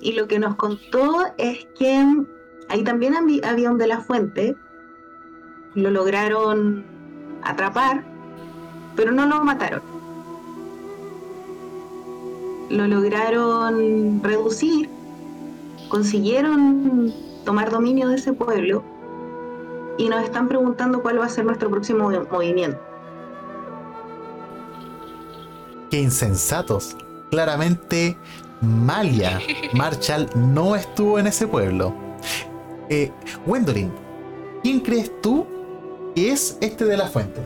Y lo que nos contó es que ahí también había un de la fuente. Lo lograron atrapar, pero no lo mataron. Lo lograron reducir, consiguieron tomar dominio de ese pueblo y nos están preguntando cuál va a ser nuestro próximo movimiento. Qué insensatos. Claramente Malia [laughs] Marshall no estuvo en ese pueblo. Eh, Wendolin, ¿quién crees tú que es este de la fuente?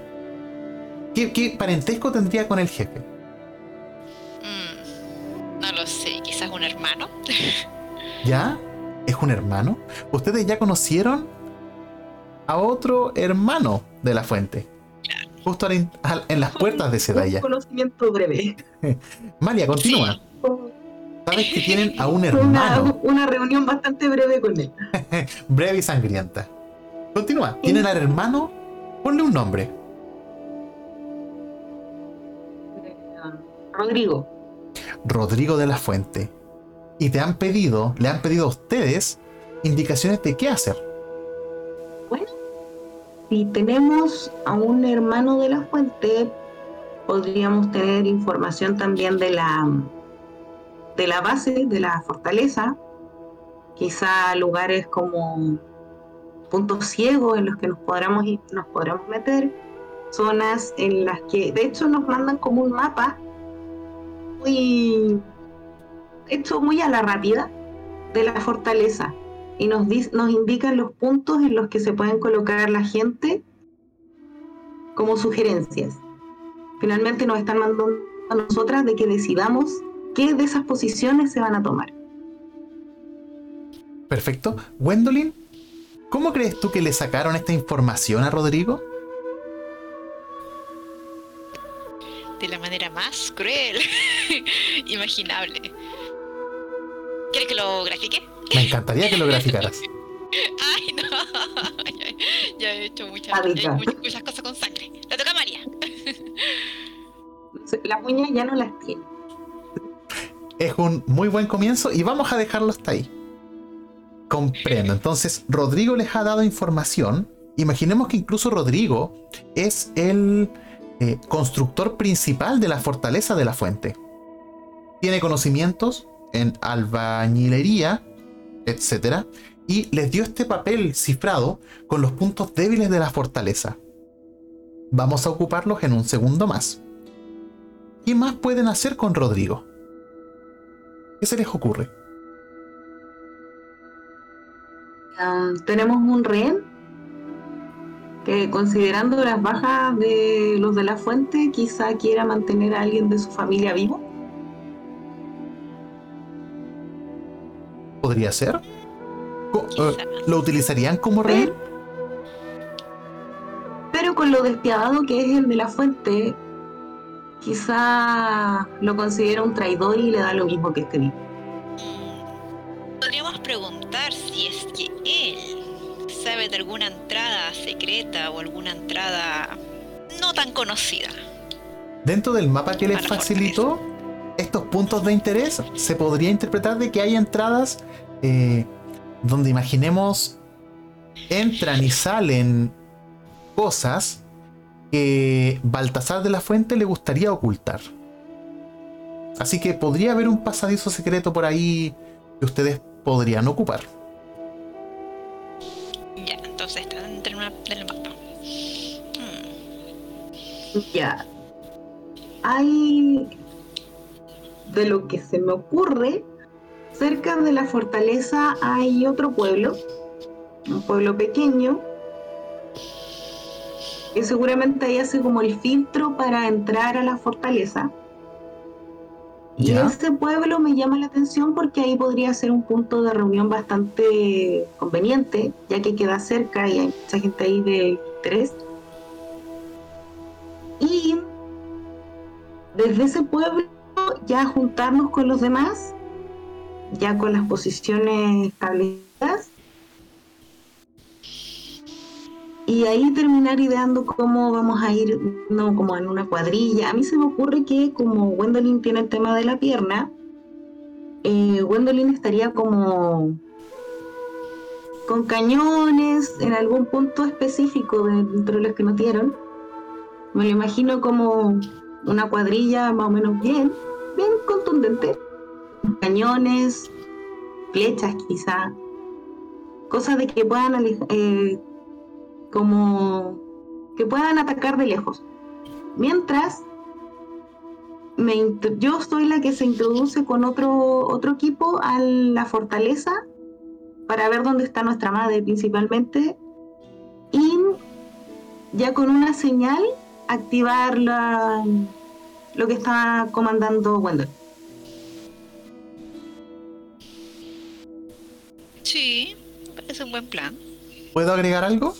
¿Qué, parentesco tendría con el jefe? Mm, no lo sé, quizás un hermano. [laughs] ¿Ya? ¿Es un hermano? Ustedes ya conocieron a otro hermano de la fuente. Justo en las puertas de Sedaya. Un conocimiento breve. [laughs] Malia, continúa. Sabes que tienen a un [laughs] hermano. Una, reunión bastante breve con él. breve y sangrienta. Continúa. Tienen al hermano. Ponle un nombre. Rodrigo. Rodrigo de la Fuente. Y te han pedido, le han pedido a ustedes indicaciones de qué hacer. Bueno, si tenemos a un hermano de la Fuente, podríamos tener información también de la de la base de la fortaleza, quizá lugares como puntos ciegos en los que nos podremos nos meter, zonas en las que de hecho nos mandan como un mapa muy hecho muy a la rápida de la fortaleza y nos, nos indican los puntos en los que se pueden colocar la gente como sugerencias. Finalmente nos están mandando a nosotras de que decidamos qué de esas posiciones se van a tomar. Perfecto. Gwendolyn, ¿cómo crees tú que le sacaron esta información a Rodrigo? De la manera más cruel [laughs] imaginable. ¿Quieres que lo grafique? Me encantaría que lo graficaras. [laughs] Ay, no. [laughs] ya, he hecho muchas, muchas, cosas con sangre. Le toca a María. Las uñas ya no las tiene es un muy buen comienzo y vamos a dejarlo hasta ahí. Comprendo. Entonces, Rodrigo les ha dado información. Imaginemos que incluso Rodrigo es el eh, constructor principal de la fortaleza de la fuente. Tiene conocimientos en albañilería, etc. Y les dio este papel cifrado con los puntos débiles de la fortaleza. Vamos a ocuparlos en un segundo más. ¿Qué más pueden hacer con Rodrigo? ¿Qué se les ocurre? Tenemos un rehén que considerando las bajas de los de la fuente, quizá quiera mantener a alguien de su familia vivo. ¿Podría ser? Eh, ¿Lo utilizarían como rehén? Pero con lo despiadado que es el de la fuente, quizá lo considera un traidor y le da lo mismo que este vivo. Podríamos preguntar si es que él sabe de alguna entrada secreta o alguna entrada no tan conocida. Dentro del mapa que les facilitó, estos puntos de interés se podría interpretar de que hay entradas eh, donde imaginemos entran y salen cosas que Baltasar de la Fuente le gustaría ocultar. Así que podría haber un pasadizo secreto por ahí que ustedes podrían ocupar. Ya, entonces está dentro del mapa. Hmm. Ya. Hay. De lo que se me ocurre, cerca de la fortaleza hay otro pueblo, un pueblo pequeño, que seguramente ahí hace como el filtro para entrar a la fortaleza. Y ese pueblo me llama la atención porque ahí podría ser un punto de reunión bastante conveniente, ya que queda cerca y hay mucha gente ahí de interés. Y desde ese pueblo ya juntarnos con los demás, ya con las posiciones establecidas, y ahí terminar ideando cómo vamos a ir, no como en una cuadrilla. A mí se me ocurre que como Gwendolyn tiene el tema de la pierna, eh, Gwendolyn estaría como con cañones en algún punto específico dentro de los que nos dieron. Me lo imagino como una cuadrilla más o menos bien, bien contundente. Cañones, flechas quizá, cosas de que puedan eh, como que puedan atacar de lejos. Mientras yo soy la que se introduce con otro, otro equipo a la fortaleza para ver dónde está nuestra madre principalmente y ya con una señal activar lo que está comandando Wendell. Sí, es un buen plan. ¿Puedo agregar algo?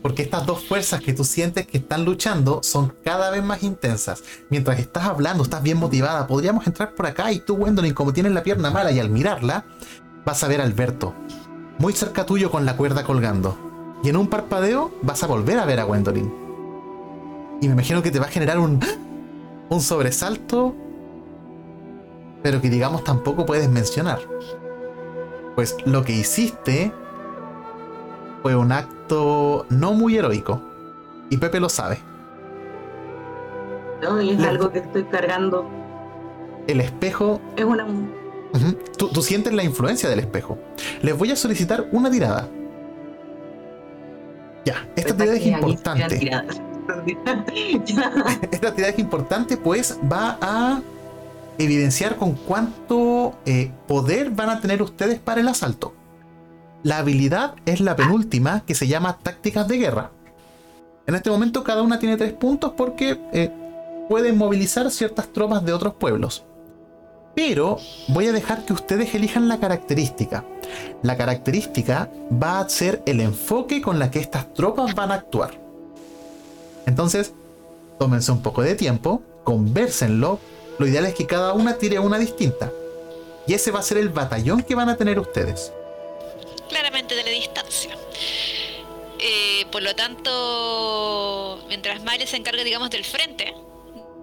Porque estas dos fuerzas que tú sientes que están luchando son cada vez más intensas. Mientras estás hablando, estás bien motivada, podríamos entrar por acá y tú, Wendolyn, como tienes la pierna mala y al mirarla, vas a ver a Alberto, muy cerca tuyo con la cuerda colgando. Y en un parpadeo vas a volver a ver a Gwendolyn. Y me imagino que te va a generar un, un sobresalto, pero que digamos tampoco puedes mencionar. Pues lo que hiciste fue un acto no muy heroico. Y Pepe lo sabe. No, y es algo que estoy cargando. El espejo. Es una. tú, sientes la influencia del espejo. Les voy a solicitar una tirada. Ya, esta tirada es importante. [laughs] esta tirada es importante, pues va a evidenciar con cuánto eh, poder van a tener ustedes para el asalto. La habilidad es la penúltima que se llama tácticas de guerra. En este momento cada una tiene tres puntos porque eh, pueden movilizar ciertas tropas de otros pueblos. Pero voy a dejar que ustedes elijan la característica. La característica va a ser el enfoque con la que estas tropas van a actuar. Entonces, tómense un poco de tiempo, conversenlo. Lo ideal es que cada una tire una distinta. Y ese va a ser el batallón que van a tener ustedes distancia. Eh, por lo tanto, mientras Mario se encarga, digamos, del frente,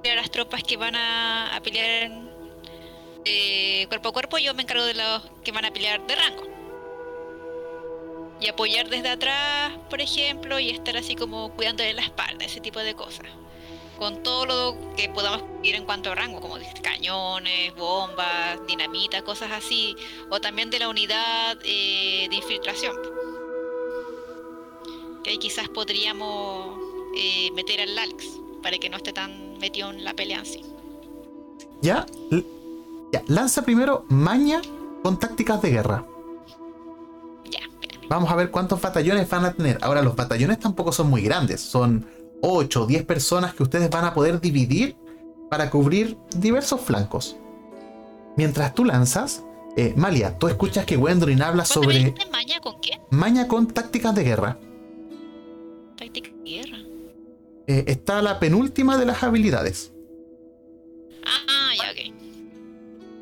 de las tropas que van a, pelear eh, cuerpo a cuerpo, yo me encargo de los que van a pelear de rango. Y apoyar desde atrás, por ejemplo, y estar así como cuidando de la espalda, ese tipo de cosas con todo lo que podamos ir en cuanto a rango, como cañones, bombas, dinamita, cosas así, o también de la unidad eh, de infiltración. Que ahí quizás podríamos eh, meter al Alex para que no esté tan metido en la pelea en sí. Ya, ya, lanza primero maña con tácticas de guerra. Ya, Vamos a ver cuántos batallones van a tener. Ahora, los batallones tampoco son muy grandes, son 8 o 10 personas que ustedes van a poder dividir para cubrir diversos flancos. Mientras tú lanzas, eh, Malia, tú escuchas que Wendolin habla sobre. maña con qué? Maña con tácticas de guerra. Tácticas de guerra. Eh, está la penúltima de las habilidades. Ah, ya, ok.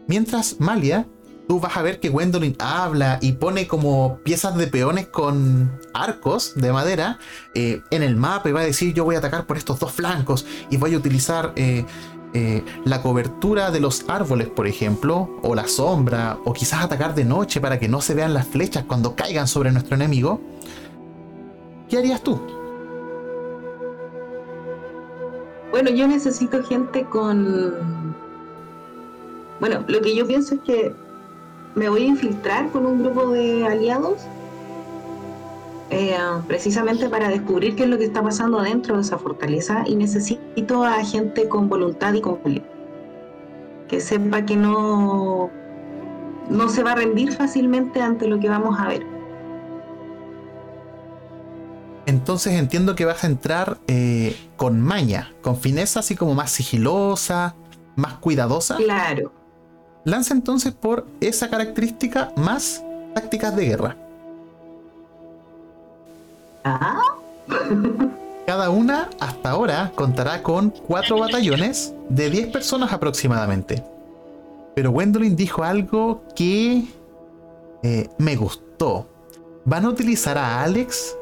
Mientras Malia tú vas a ver que Gwendolyn habla y pone como piezas de peones con arcos de madera eh, en el mapa y va a decir yo voy a atacar por estos dos flancos y voy a utilizar eh, eh, la cobertura de los árboles, por ejemplo, o la sombra, o quizás atacar de noche para que no se vean las flechas cuando caigan sobre nuestro enemigo, ¿qué harías tú? Bueno, yo necesito gente con... Bueno, lo que yo pienso es que me voy a infiltrar con un grupo de aliados eh, precisamente para descubrir qué es lo que está pasando dentro de esa fortaleza y necesito a gente con voluntad y con que sepa que no, no se va a rendir fácilmente ante lo que vamos a ver. Entonces entiendo que vas a entrar eh, con maña, con fineza así como más sigilosa, más cuidadosa. Claro. Lanza entonces por esa característica más tácticas de guerra. Cada una, hasta ahora, contará con cuatro batallones de 10 personas aproximadamente. Pero Gwendolyn dijo algo que eh, me gustó. ¿Van a utilizar a Alex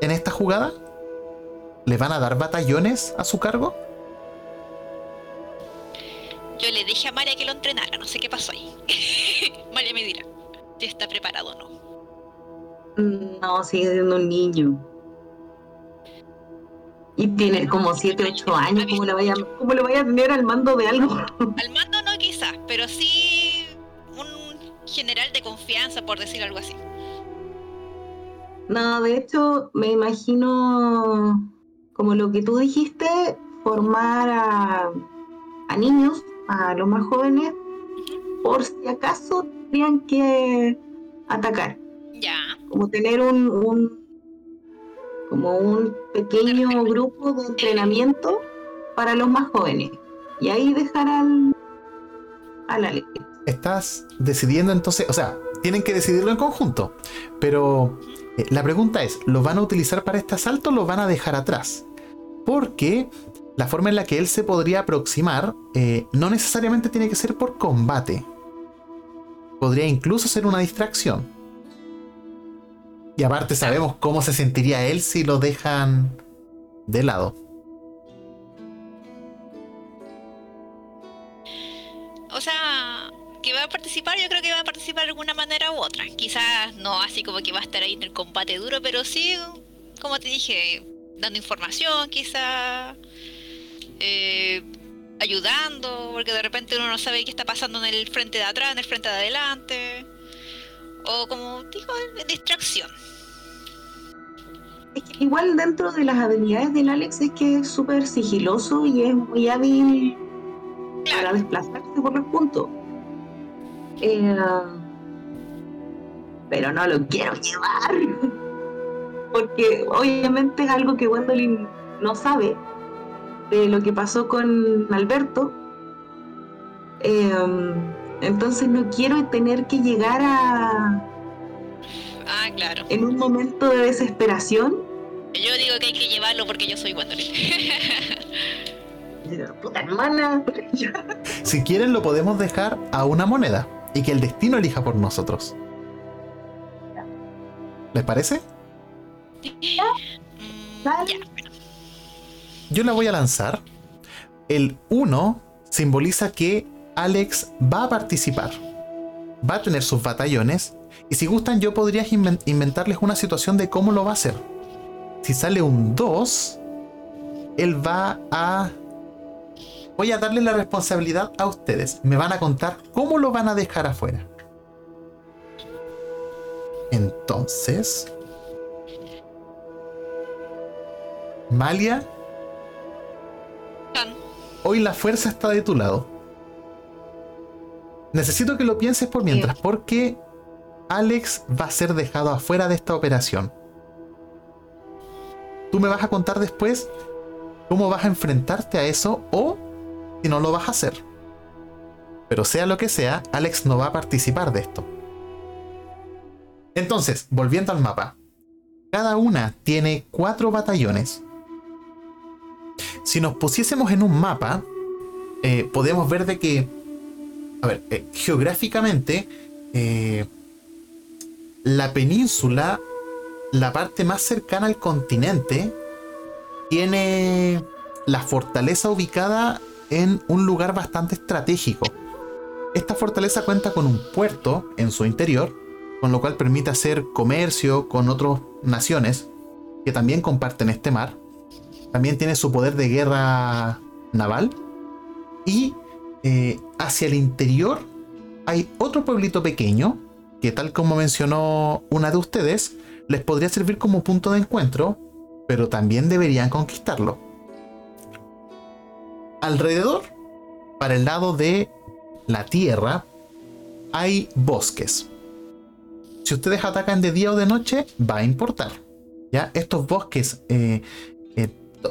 en esta jugada? ¿Le van a dar batallones a su cargo? Yo le dije a María que lo entrenara, no sé qué pasó ahí. [laughs] María me dirá si está preparado o no. No, sigue siendo un niño. Y tiene como 7, 8 años, ¿cómo le, vaya, ¿cómo le vaya a tener al mando de algo? [laughs] Al mando no quizás, pero sí un general de confianza, por decir algo así. No, de hecho, me imagino, como lo que tú dijiste, formar a, a niños, a los más jóvenes, por si acaso tendrían que atacar. Ya. Como tener un, como un pequeño grupo de entrenamiento para los más jóvenes. Y ahí dejar al, al Estás decidiendo entonces, o sea, tienen que decidirlo en conjunto. Pero eh, la pregunta es, ¿lo van a utilizar para este asalto o lo van a dejar atrás? Porque la forma en la que él se podría aproximar eh, no necesariamente tiene que ser por combate. Podría incluso ser una distracción. Y aparte sabemos cómo se sentiría él si lo dejan de lado. O sea, que va a participar, yo creo que va a participar de alguna manera u otra. Quizás no así como que va a estar ahí en el combate duro, pero sí, como te dije, dando información, quizás eh, ayudando, porque de repente uno no sabe qué está pasando en el frente de atrás, en el frente de adelante. O como digo, distracción. Es que igual dentro de las habilidades del Alex es que es súper sigiloso y es muy hábil para desplazarse por los puntos. Eh, pero no lo quiero llevar. [laughs] Porque obviamente es algo que Gwendolyn no sabe de lo que pasó con Alberto. Eh, entonces no quiero tener que llegar a... Ah, claro. En un momento de desesperación. Yo digo que hay que llevarlo porque yo soy Gwendolyn. [laughs] Puta hermana. [laughs] si quieren lo podemos dejar a una moneda y que el destino elija por nosotros. ¿Les parece? [laughs] Ya, Yo la voy a lanzar. El 1 simboliza que Alex va a participar, va a tener sus batallones, y si gustan yo podría inventarles una situación de cómo lo va a hacer. Si sale un 2, él va a... Voy a darle la responsabilidad a ustedes. Me van a contar cómo lo van a dejar afuera. Entonces... Malia. Hoy la fuerza está de tu lado. Necesito que lo pienses por mientras, porque Alex va a ser dejado afuera de esta operación. Tú me vas a contar después cómo vas a enfrentarte a eso o si no lo vas a hacer. Pero sea lo que sea, Alex no va a participar de esto. Entonces, volviendo al mapa. Cada una tiene cuatro batallones. Si nos pusiésemos en un mapa, eh, podemos ver de que a ver, eh, geográficamente, eh, la península, la parte más cercana al continente, tiene la fortaleza ubicada en un lugar bastante estratégico. Esta fortaleza cuenta con un puerto en su interior, con lo cual permite hacer comercio con otras naciones que también comparten este mar. También tiene su poder de guerra naval. Y eh, hacia el interior hay otro pueblito pequeño que tal como mencionó una de ustedes, les podría servir como punto de encuentro, pero también deberían conquistarlo. Alrededor, para el lado de la tierra, hay bosques. Si ustedes atacan de día o de noche, va a importar. ¿ya? Estos bosques, eh,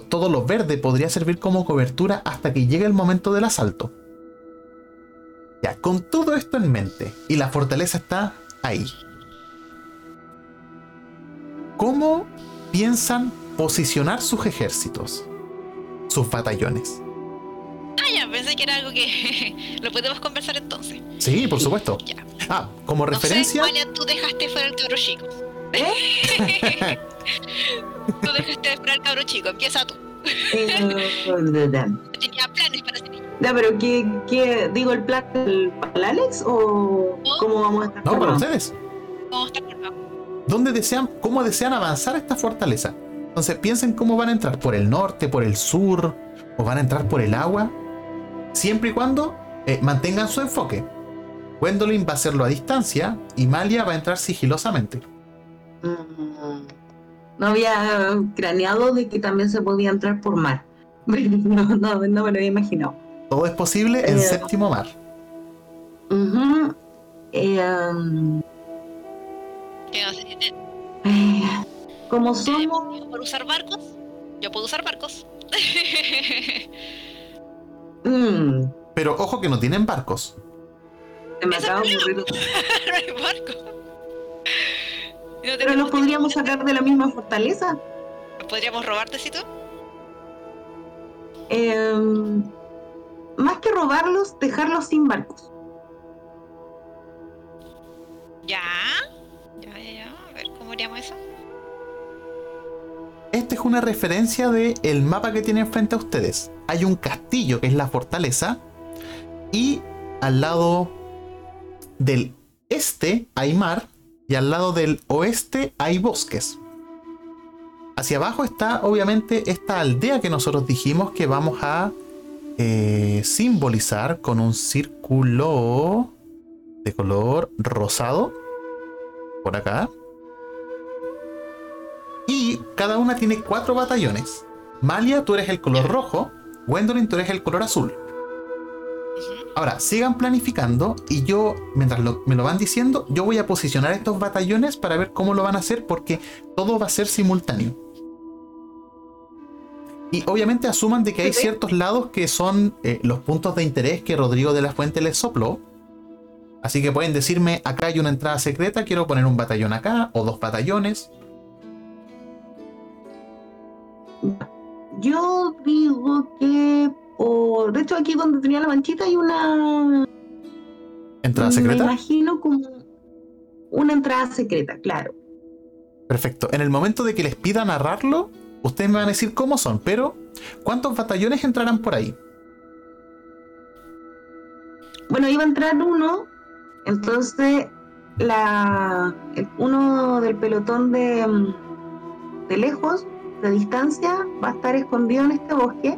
todo lo verde podría servir como cobertura hasta que llegue el momento del asalto. Ya, con todo esto en mente, y la fortaleza está ahí. ¿Cómo piensan posicionar sus ejércitos? Sus batallones. Ah, ya, pensé que era algo que [laughs] lo podemos conversar entonces. Sí, por supuesto. Ya. Ah, como referencia. No sé, Walian, tú dejaste fuera al cabro chico. [laughs] Tú dejaste fuera al cabro chico, empieza tú. [laughs] Tenía planes para ese niño. ya, pero ¿qué, qué digo el plan del- para el Alex o cómo vamos a estar? No, para ustedes. ¿Dónde desean, cómo desean avanzar esta fortaleza? Entonces piensen cómo van a entrar, por el norte, por el sur, o van a entrar por el agua. Siempre y cuando eh, mantengan su enfoque. Gwendolyn va a hacerlo a distancia y Malia va a entrar sigilosamente. No había craneado de que también se podía entrar por mar. [laughs] No, no, no me lo había imaginado. Todo es posible en Eh. séptimo mar. Eh, um, eh, como somos. ¿Por usar barcos? Yo puedo usar barcos. [laughs] mm, Pero ojo que no tienen barcos. se me acaba de ocurrir. [laughs] no hay barcos. No Pero nos podríamos sacar de la misma fortaleza. ¿Podríamos robarte si tú? Eh, más que robarlos, dejarlos sin barcos. Ya. Ya, ya, ya. A ver, ¿cómo haríamos eso? Esta es una referencia del el mapa que tienen frente a ustedes. Hay un castillo que es la fortaleza y al lado del este hay mar y al lado del oeste hay bosques. Hacia abajo está obviamente esta aldea que nosotros dijimos que vamos a eh, simbolizar con un círculo de color rosado por acá. Y cada una tiene cuatro batallones. Malia, tú eres el color rojo. Gwendolyn, tú eres el color azul. Ahora, sigan planificando y yo, mientras lo- me lo van diciendo, yo voy a posicionar estos batallones para ver cómo lo van a hacer porque todo va a ser simultáneo. Y obviamente asuman de que hay ciertos lados que son eh, los puntos de interés que Rodrigo de la Fuente les sopló. Así que pueden decirme, acá hay una entrada secreta, quiero poner un batallón acá o dos batallones. Yo digo que por. De hecho, aquí donde tenía la manchita hay una. ¿Entrada Me secreta? imagino como una entrada secreta, claro. Perfecto. En el momento de que les pida narrarlo, ustedes me van a decir cómo son, pero ¿cuántos batallones entrarán por ahí? Bueno, iba a entrar uno, entonces la el- uno del pelotón de, de lejos, de distancia, va a estar escondido en este bosque.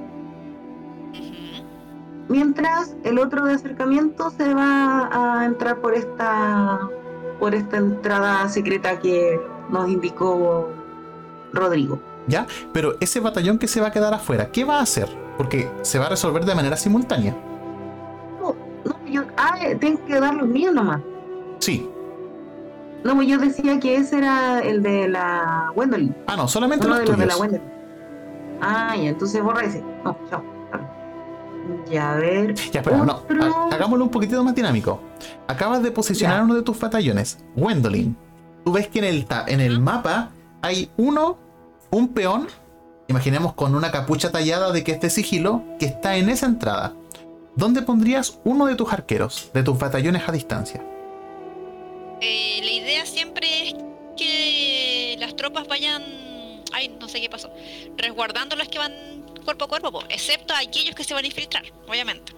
Mientras el otro de acercamiento se va a entrar por esta por esta entrada secreta que nos indicó Rodrigo. ¿Ya? Pero ese batallón que se va a quedar afuera, ¿qué va a hacer? Porque se va a resolver de manera simultánea. No, yo, ah, eh, tengo que dar los míos nomás. Sí. No, pues yo decía que ese era el de la Gwendolyn. Ah, no, solamente Uno los de los de la tuyos. Wender. Ah, ya, entonces borra ese. No, chao. Ya, a ver. Ya, espera, no. Otro. Hagámoslo un poquitito más dinámico. Acabas de posicionar Ya. uno de tus batallones, Gwendolyn. Tú ves que en el, en el mapa hay uno, un peón, imaginemos con una capucha tallada de que es de sigilo, que está en esa entrada. ¿Dónde pondrías uno de tus arqueros, de tus batallones a distancia? Eh, la idea siempre es que las tropas vayan. Ay, no sé qué pasó. Resguardando las que van cuerpo a cuerpo, po, excepto aquellos que se van a infiltrar, obviamente.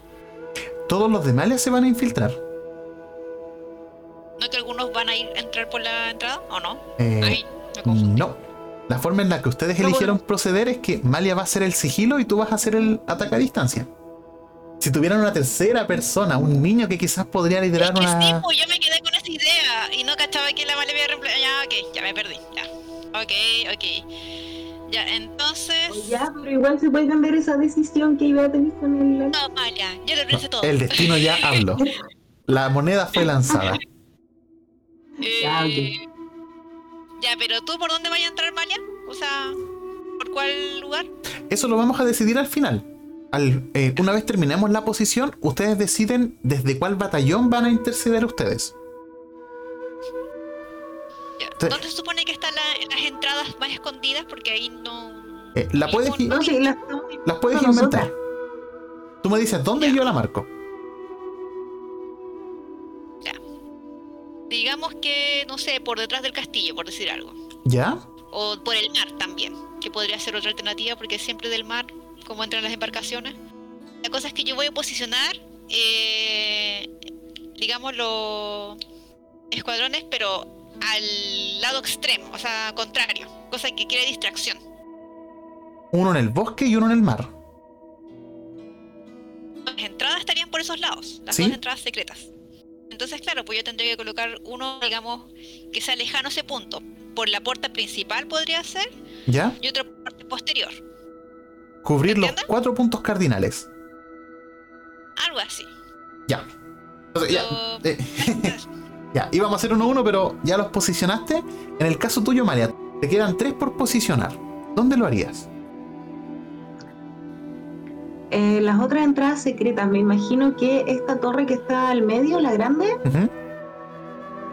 Todos los de Malia se van a infiltrar. ¿No que algunos van a ir a entrar por la entrada o no? Eh, Ay, me no. La forma en la que ustedes No, eligieron proceder es que Malia va a hacer el sigilo y tú vas a hacer el ataque a distancia. Si tuvieran una tercera persona, un niño que quizás podría liderar Es que sí, una. pues, yo me quedé con esa idea y no cachaba que la Male había reemplazado. Ya, ok, ya me perdí. Ya. Ok, ok. Ya, entonces. Ya, pero igual se puede cambiar esa decisión que iba a tener con el. No, Malia, yo lo pienso todo. El destino ya habló. La moneda fue lanzada. [laughs] Eh, Ya, ya, pero tú por dónde vaya a entrar, Malia? O sea, ¿por cuál lugar? Eso lo vamos a decidir al final. Al- eh, una vez terminemos la posición, ustedes deciden desde cuál batallón van a interceder ustedes. Ya, Sí. ¿Dónde se supone que están la- las entradas más escondidas? Porque ahí no. Eh, la puedes, No, sí, las las puedes Nosotras. inventar. Tú me dices dónde y yo la marco. Digamos que, no sé, por detrás del castillo, por decir algo. ¿Ya? O por el mar también, que podría ser otra alternativa porque siempre del mar, como entran las embarcaciones. La cosa es que yo voy a posicionar, eh, digamos, los escuadrones, pero al lado extremo, o sea, contrario, cosa que quiere distracción. Uno en el bosque y uno en el mar. Las entradas estarían por esos lados, las Sí. dos entradas secretas. Entonces, claro, pues yo tendría que colocar uno, digamos, que sea lejano a ese punto. Por la puerta principal podría ser, ¿Ya? y otro por parte posterior. Cubrir los cuatro puntos cardinales. Algo así. Ya. Entonces, ya, Yo- eh, [laughs] [laughs] ya, íbamos a hacer uno a uno, pero ya los posicionaste. En el caso tuyo, María, te quedan tres por posicionar. ¿Dónde lo harías? Eh, las otras entradas secretas, me imagino que esta torre que está al medio, la grande,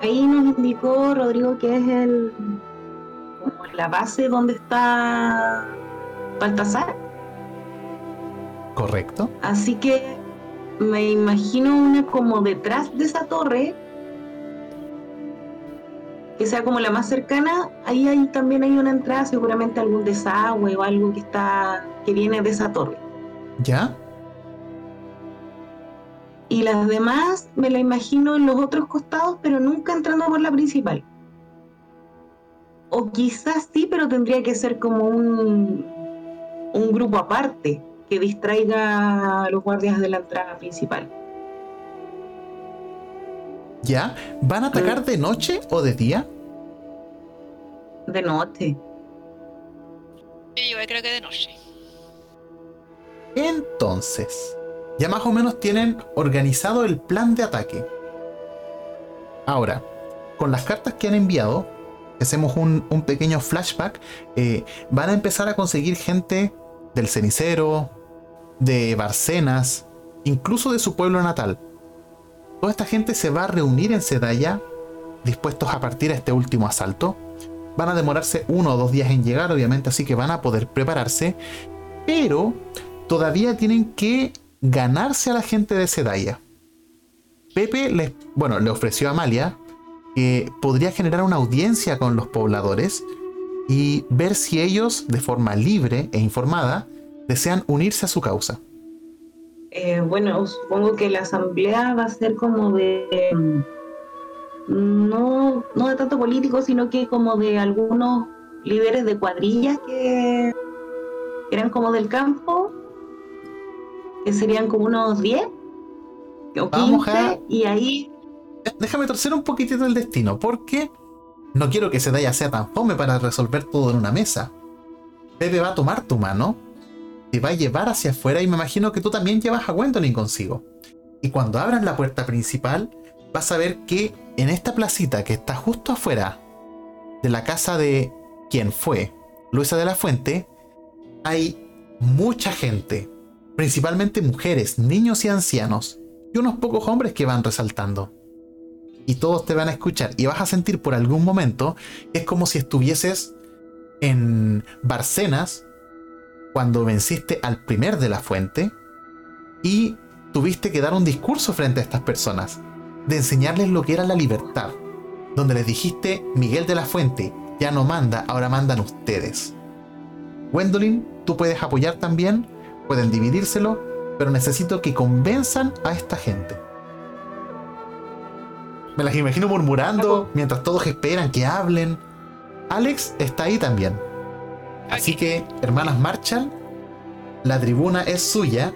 ahí nos indicó Rodrigo que es el como la base donde está Baltasar. Correcto. Así que me imagino una como detrás de esa torre, que sea como la más cercana. Ahí hay, también hay una entrada, seguramente algún desagüe o algo que está que viene de esa torre. ¿Ya? Y las demás me la imagino en los otros costados, pero nunca entrando por la principal. O quizás sí, pero tendría que ser como un, un grupo aparte que distraiga a los guardias de la entrada principal. ¿Ya? ¿Van a atacar de noche o de día? De noche. Yo creo que de noche. Entonces, ya más o menos tienen organizado el plan de ataque. Ahora, con las cartas que han enviado, hacemos un, un pequeño flashback, eh, van a empezar a conseguir gente del cenicero, de Barcenas, incluso de su pueblo natal. Toda esta gente se va a reunir en Sedaya, dispuestos a partir a este último asalto. Van a demorarse uno o dos días en llegar, obviamente, así que van a poder prepararse. Pero todavía tienen que ganarse a la gente de Sedaya. Pepe bueno, le ofreció a Amalia que podría generar una audiencia con los pobladores y ver si ellos, de forma libre e informada, desean unirse a su causa. Eh, bueno, supongo que la asamblea va a ser como de. mm, No, no de tanto políticos, sino que como de algunos líderes de cuadrillas que eran como del campo, que serían como unos 10 o 15, Vamos a- y ahí Déjame torcer un poquitito el destino, porque no quiero que Sedaya sea tan fome para resolver todo en una mesa. Pepe va a tomar tu mano, te va a llevar hacia afuera y me imagino que tú también llevas a Gwendolyn consigo. Y cuando abran la puerta principal, vas a ver que en esta placita que está justo afuera de la casa de quien fue Luisa de la Fuente, hay mucha gente, principalmente mujeres, niños y ancianos, y unos pocos hombres que van resaltando y todos te van a escuchar y vas a sentir por algún momento es como si estuvieses en Barcenas cuando venciste al primer de la fuente y tuviste que dar un discurso frente a estas personas, de enseñarles lo que era la libertad, donde les dijiste Miguel de la Fuente ya no manda, ahora mandan ustedes. Gwendolyn, tú puedes apoyar también, pueden dividírselo, pero necesito que convenzan a esta gente. Me las imagino murmurando mientras todos esperan que hablen. Alex está ahí también. Así que, hermanas Marshall, la tribuna es suya.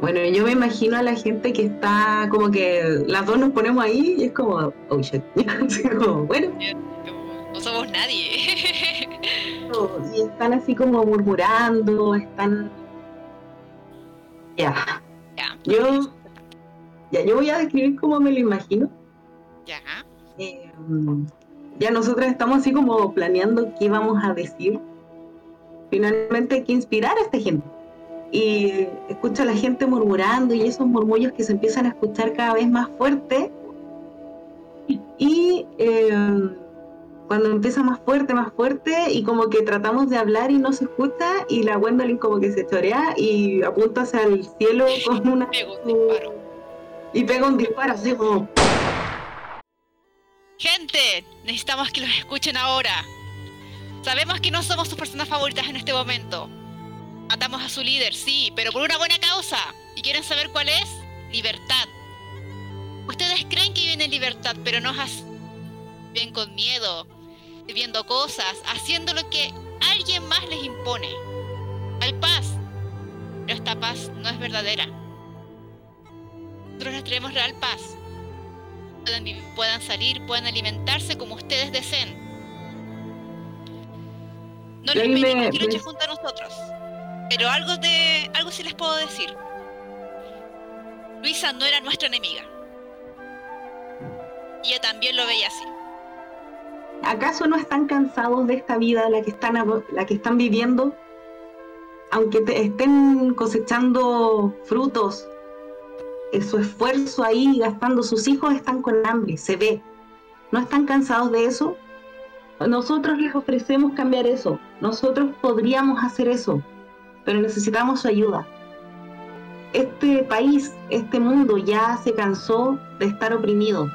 Bueno, yo me imagino a la gente que está como que las dos nos ponemos ahí y es como, oh shit. [laughs] bueno. No somos nadie. [laughs] y están así como murmurando, están. Ya. Yo. Ya, yo voy a describir cómo me lo imagino. Ya. Eh, ya nosotras estamos así como planeando qué vamos a decir. Finalmente hay que inspirar a esta gente. Y escucha a la gente murmurando y esos murmullos que se empiezan a escuchar cada vez más fuerte. Y eh, cuando empieza más fuerte, más fuerte, y como que tratamos de hablar y no se escucha, y la Gwendolyn como que se chorea y apunta hacia el cielo [laughs] con una... Y pega un disparo así como... Gente, necesitamos que los escuchen ahora. Sabemos que no somos sus personas favoritas en este momento. Matamos a su líder, sí, pero por una buena causa. ¿Y quieren saber cuál es? Libertad. Ustedes creen que viven en libertad, pero no es Viven con miedo, viviendo cosas, haciendo lo que alguien más les impone. Hay paz, pero esta paz no es verdadera. Nosotros les traemos real paz. Puedan, puedan salir, puedan alimentarse como ustedes deseen. No les pedimos que luchen junto a nosotros, pero algo de algo sí les puedo decir. Luisa no era nuestra enemiga. Y ella también lo veía así. ¿Acaso no están cansados de esta vida la que están, la que están viviendo? Aunque estén cosechando frutos, su esfuerzo ahí, gastando, sus hijos están con hambre, se ve. ¿No están cansados de eso? Nosotros les ofrecemos cambiar eso. Nosotros podríamos hacer eso, pero necesitamos su ayuda. Este país, este mundo ya se cansó de estar oprimido.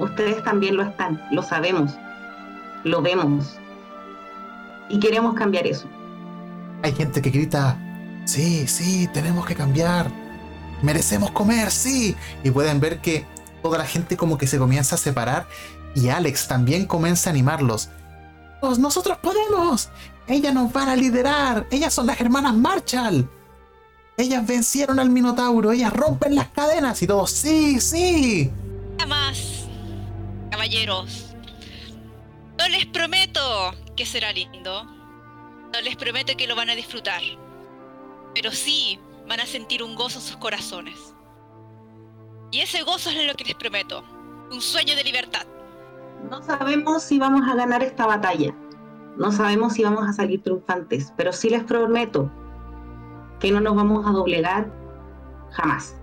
Ustedes también lo están, lo sabemos lo vemos y queremos cambiar eso. Hay gente que grita, sí, sí, tenemos que cambiar, merecemos comer, sí, y pueden ver que toda la gente como que se comienza a separar y Alex también comienza a animarlos. Pues nosotros podemos, ellas nos van a liderar, ellas son las hermanas Marshall. Ellas vencieron al Minotauro, ellas rompen las cadenas y todos, sí, sí. más, caballeros, no les prometo que será lindo. No les prometo que lo van a disfrutar. Pero sí van a sentir un gozo en sus corazones. Y ese gozo es lo que les prometo. Un sueño de libertad. No sabemos si vamos a ganar esta batalla. No sabemos si vamos a salir triunfantes. Pero sí les prometo que no nos vamos a doblegar jamás.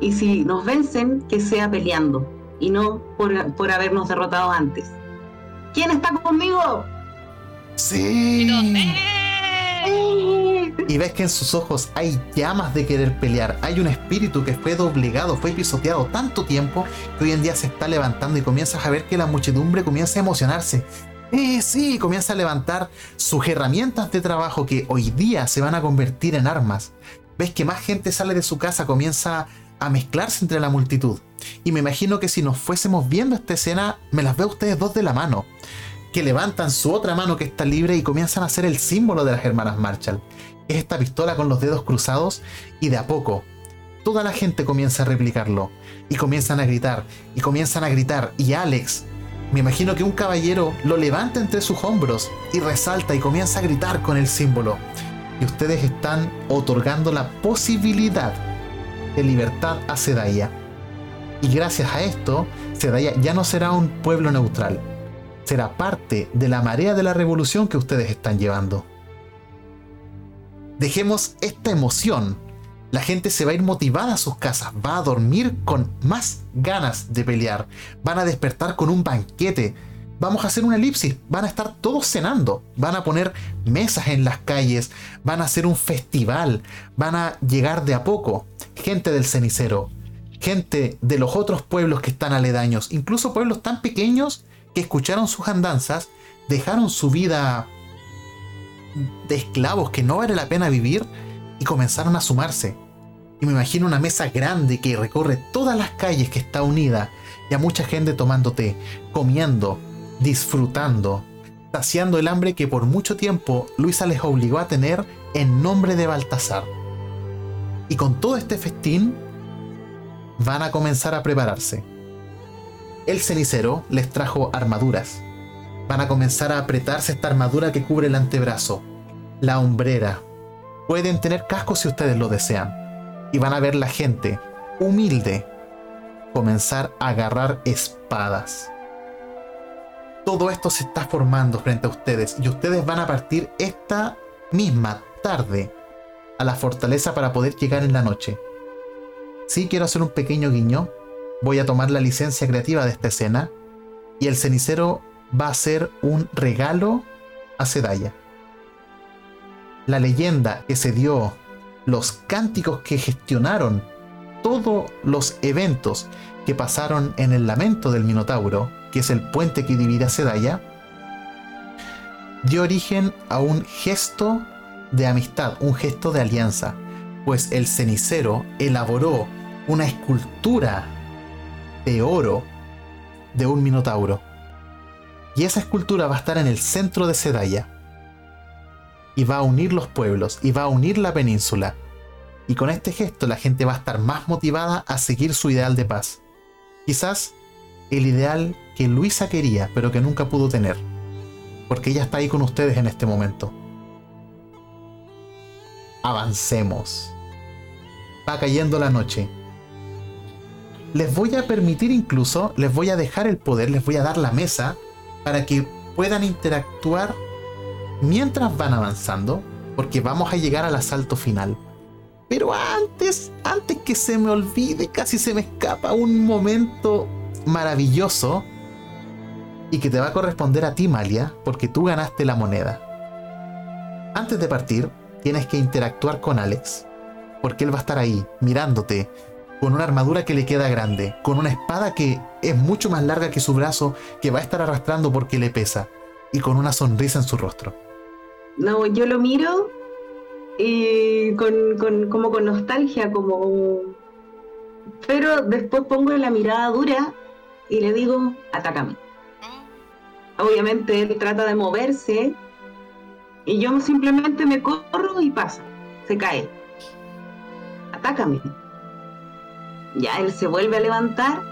Y si nos vencen, que sea peleando y no por, por habernos derrotado antes. ¿Quién está conmigo? Sí. Y ves que en sus ojos hay llamas de querer pelear. Hay un espíritu que fue doblegado, fue pisoteado tanto tiempo que hoy en día se está levantando y comienzas a ver que la muchedumbre comienza a emocionarse. Eh, sí, comienza a levantar sus herramientas de trabajo que hoy día se van a convertir en armas. Ves que más gente sale de su casa, comienza a mezclarse entre la multitud. Y me imagino que si nos fuésemos viendo esta escena, me las veo ustedes dos de la mano, que levantan su otra mano que está libre y comienzan a hacer el símbolo de las hermanas Marshall. Es esta pistola con los dedos cruzados y de a poco toda la gente comienza a replicarlo y comienzan a gritar y comienzan a gritar y Alex, me imagino que un caballero lo levanta entre sus hombros y resalta y comienza a gritar con el símbolo. Y ustedes están otorgando la posibilidad de libertad a Sedaya. Y gracias a esto, Sedaya ya no será un pueblo neutral, será parte de la marea de la revolución que ustedes están llevando. Dejemos esta emoción. La gente se va a ir motivada a sus casas, va a dormir con más ganas de pelear, van a despertar con un banquete, vamos a hacer una elipsis, van a estar todos cenando, van a poner mesas en las calles, van a hacer un festival, van a llegar de a poco gente del cenicero, gente de los otros pueblos que están aledaños, incluso pueblos tan pequeños que escucharon sus andanzas, dejaron su vida de esclavos que no vale la pena vivir y comenzaron a sumarse. Y me imagino una mesa grande que recorre todas las calles que está unida y a mucha gente tomando té, comiendo, disfrutando, saciando el hambre que por mucho tiempo Luisa les obligó a tener en nombre de Baltasar. Y con todo este festín van a comenzar a prepararse. El cenicero les trajo armaduras. Van a comenzar a apretarse esta armadura que cubre el antebrazo, la hombrera. Pueden tener cascos si ustedes lo desean. Y van a ver la gente, humilde, comenzar a agarrar espadas. Todo esto se está formando frente a ustedes y ustedes van a partir esta misma tarde a la fortaleza para poder llegar en la noche. Sí quiero hacer un pequeño guiño. Voy a tomar la licencia creativa de esta escena y el cenicero va a ser un regalo a Sedaya. La leyenda que se dio, los cánticos que gestionaron todos los eventos que pasaron en el lamento del Minotauro, que es el puente que divide a Sedaya, dio origen a un gesto de amistad, un gesto de alianza, pues el cenicero elaboró una escultura de oro de un minotauro. Y esa escultura va a estar en el centro de Sedaya. Y va a unir los pueblos, y va a unir la península. Y con este gesto la gente va a estar más motivada a seguir su ideal de paz. Quizás el ideal que Luisa quería, pero que nunca pudo tener. Porque ella está ahí con ustedes en este momento avancemos. Va cayendo la noche. Les voy a permitir incluso, les voy a dejar el poder, les voy a dar la mesa para que puedan interactuar mientras van avanzando, porque vamos a llegar al asalto final. Pero antes, antes que se me olvide, casi se me escapa un momento maravilloso y que te va a corresponder a ti, Malia, porque tú ganaste la moneda. Antes de partir, tienes que interactuar con Alex. Porque él va a estar ahí, mirándote, con una armadura que le queda grande, con una espada que es mucho más larga que su brazo, que va a estar arrastrando porque le pesa, y con una sonrisa en su rostro. No, yo lo miro y con, como con nostalgia, como... Pero después pongo la mirada dura y le digo, atácame. Obviamente él trata de moverse y yo simplemente me corro y pasa. Se cae. Atácame. Ya él se vuelve a levantar.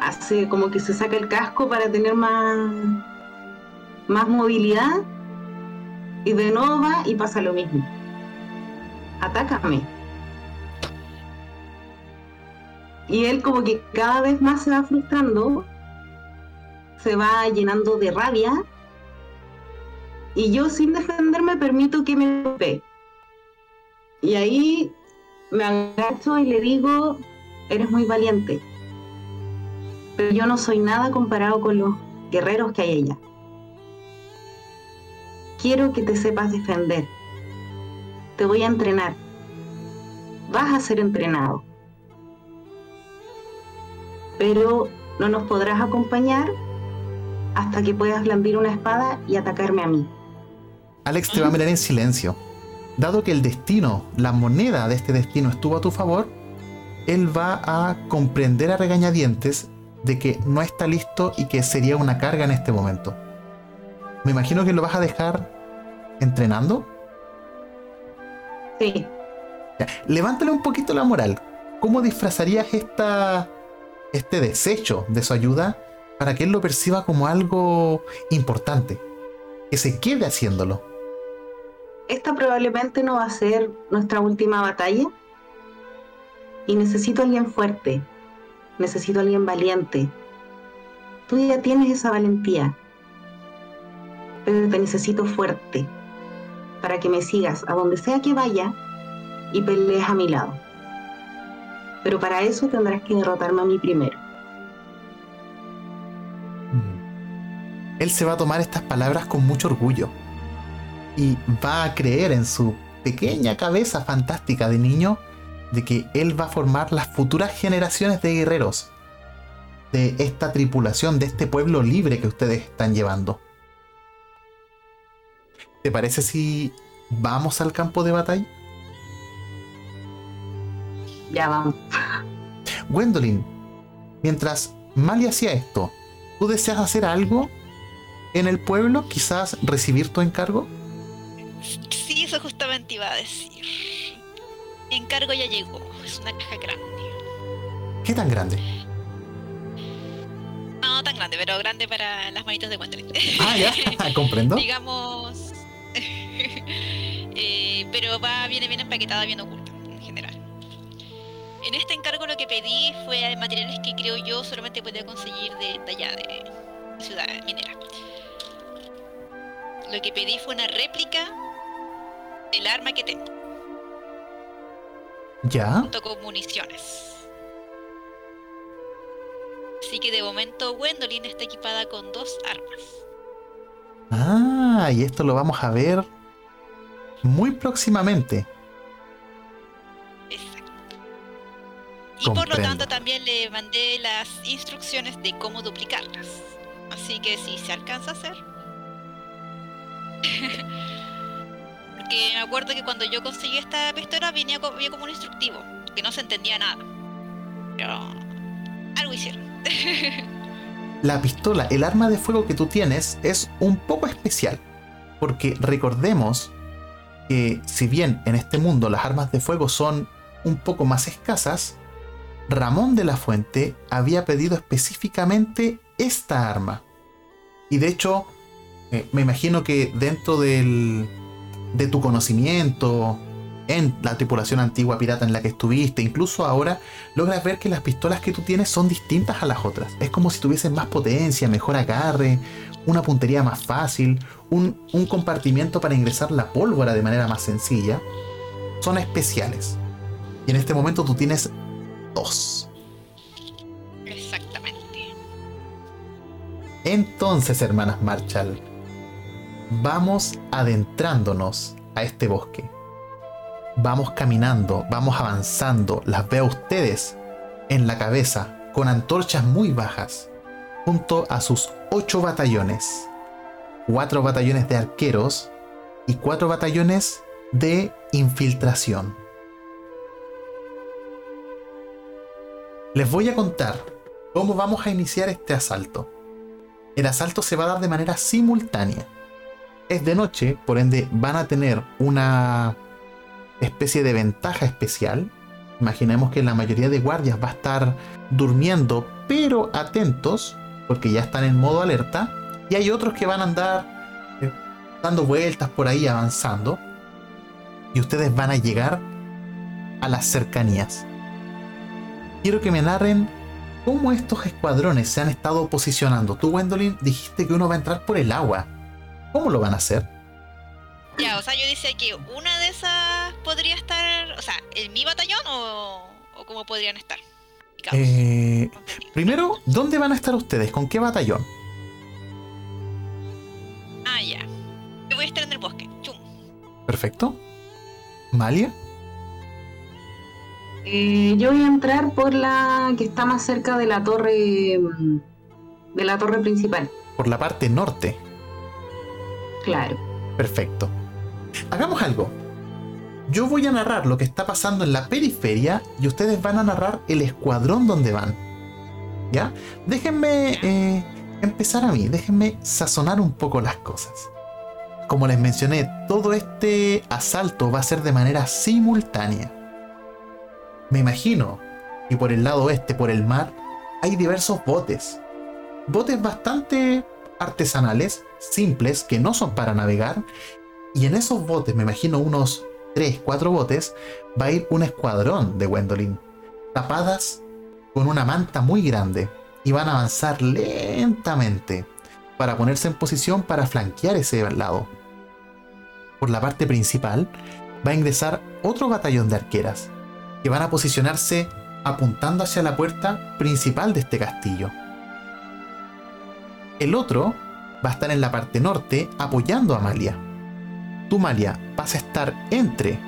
Hace como que se saca el casco para tener más, más movilidad. Y de nuevo va y pasa lo mismo. Atácame. Y él como que cada vez más se va frustrando, se va llenando de rabia y yo sin defenderme permito que me golpee. Y ahí me agacho y le digo, eres muy valiente, pero yo no soy nada comparado con los guerreros que hay allá. Quiero que te sepas defender. Te voy a entrenar. Vas a ser entrenado. Pero no nos podrás acompañar hasta que puedas blandir una espada y atacarme a mí. Alex te va a mirar en silencio. Dado que el destino, la moneda de este destino estuvo a tu favor, él va a comprender a regañadientes de que no está listo y que sería una carga en este momento. Me imagino que lo vas a dejar entrenando. Sí. levántale un poquito la moral. ¿Cómo disfrazarías esta, este desecho de su ayuda para que él lo perciba como algo importante? Que se quede haciéndolo esta probablemente no va a ser nuestra última batalla y necesito a alguien fuerte, necesito a alguien valiente. Tú ya tienes esa valentía, pero te necesito fuerte para que me sigas a donde sea que vaya y pelees a mi lado. Pero para eso tendrás que derrotarme a mí primero. Él se va a tomar estas palabras con mucho orgullo y va a creer en su pequeña cabeza fantástica de niño de que él va a formar las futuras generaciones de guerreros de esta tripulación, de este pueblo libre que ustedes están llevando. ¿Te parece si vamos al campo de batalla? Ya vamos. Gwendolyn, mientras Mali hacía esto, ¿tú deseas hacer algo en el pueblo? Quizás recibir tu encargo. Sí, eso justamente iba a decir. Mi encargo ya llegó. Es una caja grande. ¿Qué tan grande? No tan grande, pero grande para las manitos de Gwendolyn. Ah, ya, [laughs] comprendo. Digamos. [laughs] eh, pero va, viene bien empaquetada, bien oculta, en general. En este encargo lo que pedí fue materiales que creo yo solamente podía conseguir de, de allá, de ciudad minera. Lo que pedí fue una réplica del arma que tengo, ¿Ya? junto con municiones. Así que de momento Gwendolyn está equipada con dos armas. Ah, y esto lo vamos a ver muy próximamente. Exacto. Y por lo tanto también le mandé las instrucciones de cómo duplicarlas. Así que si se alcanza a hacer. [laughs] Me acuerdo que cuando yo conseguí esta pistola venía había como un instructivo, que no se entendía nada. Pero algo hicieron. [laughs] La pistola, el arma de fuego que tú tienes es un poco especial. Porque recordemos que si bien en este mundo las armas de fuego son un poco más escasas, Ramón de la Fuente había pedido específicamente esta arma. Y de hecho, eh, me imagino que dentro del, de tu conocimiento, en la tripulación antigua pirata en la que estuviste, incluso ahora, logras ver que las pistolas que tú tienes son distintas a las otras. Es como si tuviesen más potencia, mejor agarre, una puntería más fácil, un, un compartimiento para ingresar la pólvora de manera más sencilla. Son especiales. Y en este momento tú tienes dos. Exactamente. Entonces, hermanas Marshall, vamos adentrándonos a este bosque. Vamos caminando, vamos avanzando, las veo a ustedes en la cabeza, con antorchas muy bajas, junto a sus ocho batallones. Cuatro batallones de arqueros y cuatro batallones de infiltración. Les voy a contar cómo vamos a iniciar este asalto. El asalto se va a dar de manera simultánea. Es de noche, por ende van a tener una especie de ventaja especial. Imaginemos que la mayoría de guardias va a estar durmiendo, pero atentos, porque ya están en modo alerta. Y hay otros que van a andar eh, dando vueltas por ahí, avanzando. Y ustedes van a llegar a las cercanías. Quiero que me narren cómo estos escuadrones se han estado posicionando. Tú, Gwendolyn, dijiste que uno va a entrar por el agua. ¿Cómo lo van a hacer? Ya, o sea, yo decía que una de esas podría estar, o sea, en mi batallón o, o cómo podrían estar. Eh, primero, ¿dónde van a estar ustedes? ¿Con qué batallón? Ah, ya. Yo voy a estar en el bosque. Chum. Perfecto. ¿Malia? Eh, yo voy a entrar por la que está más cerca de la torre mm, de la torre principal. Por la parte norte. Claro. Perfecto. Hagamos algo. Yo voy a narrar lo que está pasando en la periferia y ustedes van a narrar el escuadrón donde van. ¿Ya? Déjenme eh, empezar a mí, déjenme sazonar un poco las cosas. Como les mencioné, todo este asalto va a ser de manera simultánea. Me imagino que por el lado oeste, por el mar, hay diversos botes. Botes bastante artesanales, simples, que no son para navegar. Y en esos botes, me imagino unos 3, 4 botes, va a ir un escuadrón de Gwendolyn, tapadas con una manta muy grande. Y van a avanzar lentamente para ponerse en posición para flanquear ese lado. Por la parte principal va a ingresar otro batallón de arqueras, que van a posicionarse apuntando hacia la puerta principal de este castillo. El otro va a estar en la parte norte apoyando a Amalia. Tú, Malia, vas a estar entre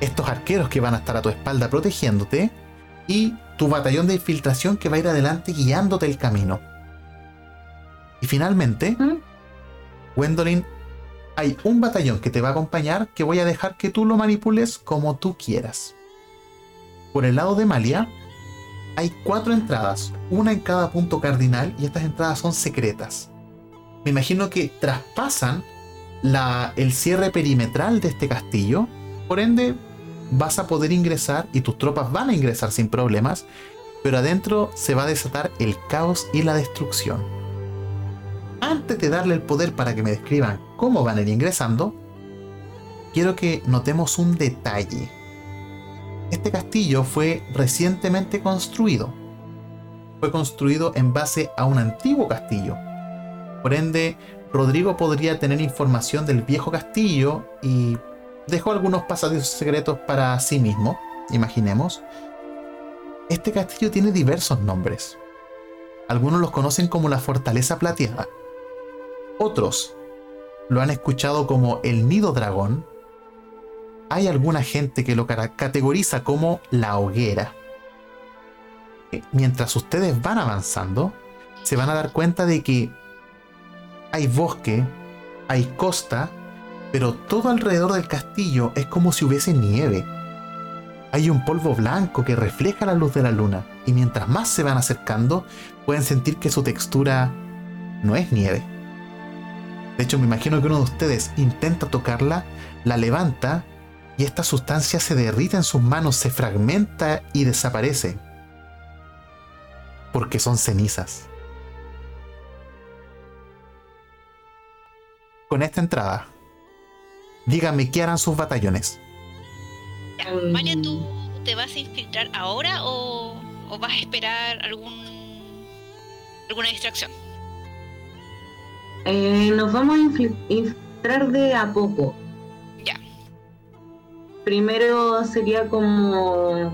estos arqueros que van a estar a tu espalda protegiéndote y tu batallón de infiltración que va a ir adelante guiándote el camino. Y finalmente, ¿Mm? Gwendolyn, hay un batallón que te va a acompañar que voy a dejar que tú lo manipules como tú quieras. Por el lado de Malia, hay cuatro entradas, una en cada punto cardinal y estas entradas son secretas. Me imagino que traspasan el cierre perimetral de este castillo, por ende vas a poder ingresar y tus tropas van a ingresar sin problemas, pero adentro se va a desatar el caos y la destrucción. Antes de darle el poder para que me describan cómo van a ir ingresando, quiero que notemos un detalle. Este castillo fue recientemente construido. Fue construido en base a un antiguo castillo. Por ende, Rodrigo podría tener información del viejo castillo y dejó algunos pasadizos secretos para sí mismo, imaginemos. Este castillo tiene diversos nombres. Algunos los conocen como la Fortaleza Plateada. Otros lo han escuchado como el Nido Dragón. Hay alguna gente que lo categoriza como la hoguera. Mientras ustedes van avanzando, se van a dar cuenta de que hay bosque, hay costa, pero todo alrededor del castillo es como si hubiese nieve. Hay un polvo blanco que refleja la luz de la luna, y mientras más se van acercando, pueden sentir que su textura no es nieve. De hecho, me imagino que uno de ustedes intenta tocarla, la levanta, y esta sustancia se derrite en sus manos, se fragmenta y desaparece. Porque son cenizas. Con esta entrada, díganme qué harán sus batallones. María, ¿tú te vas a infiltrar ahora o, vas a esperar algún alguna distracción? Eh, nos vamos a infiltrar de a poco. Ya. Primero sería como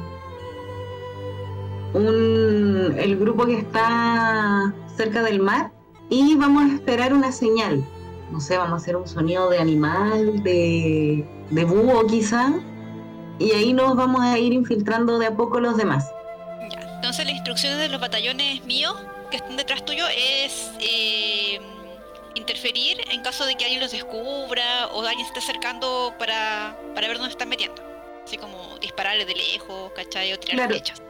un, el grupo que está cerca del mar y vamos a esperar una señal. No sé, vamos a hacer un sonido de animal, de, de búho quizá y ahí nos vamos a ir infiltrando de a poco los demás. Ya. Entonces las instrucciones de los batallones míos que están detrás tuyo es eh, interferir en caso de que alguien los descubra o alguien se esté acercando para, para ver dónde están metiendo. Así como dispararle de lejos, ¿cachai? O tirar flechas.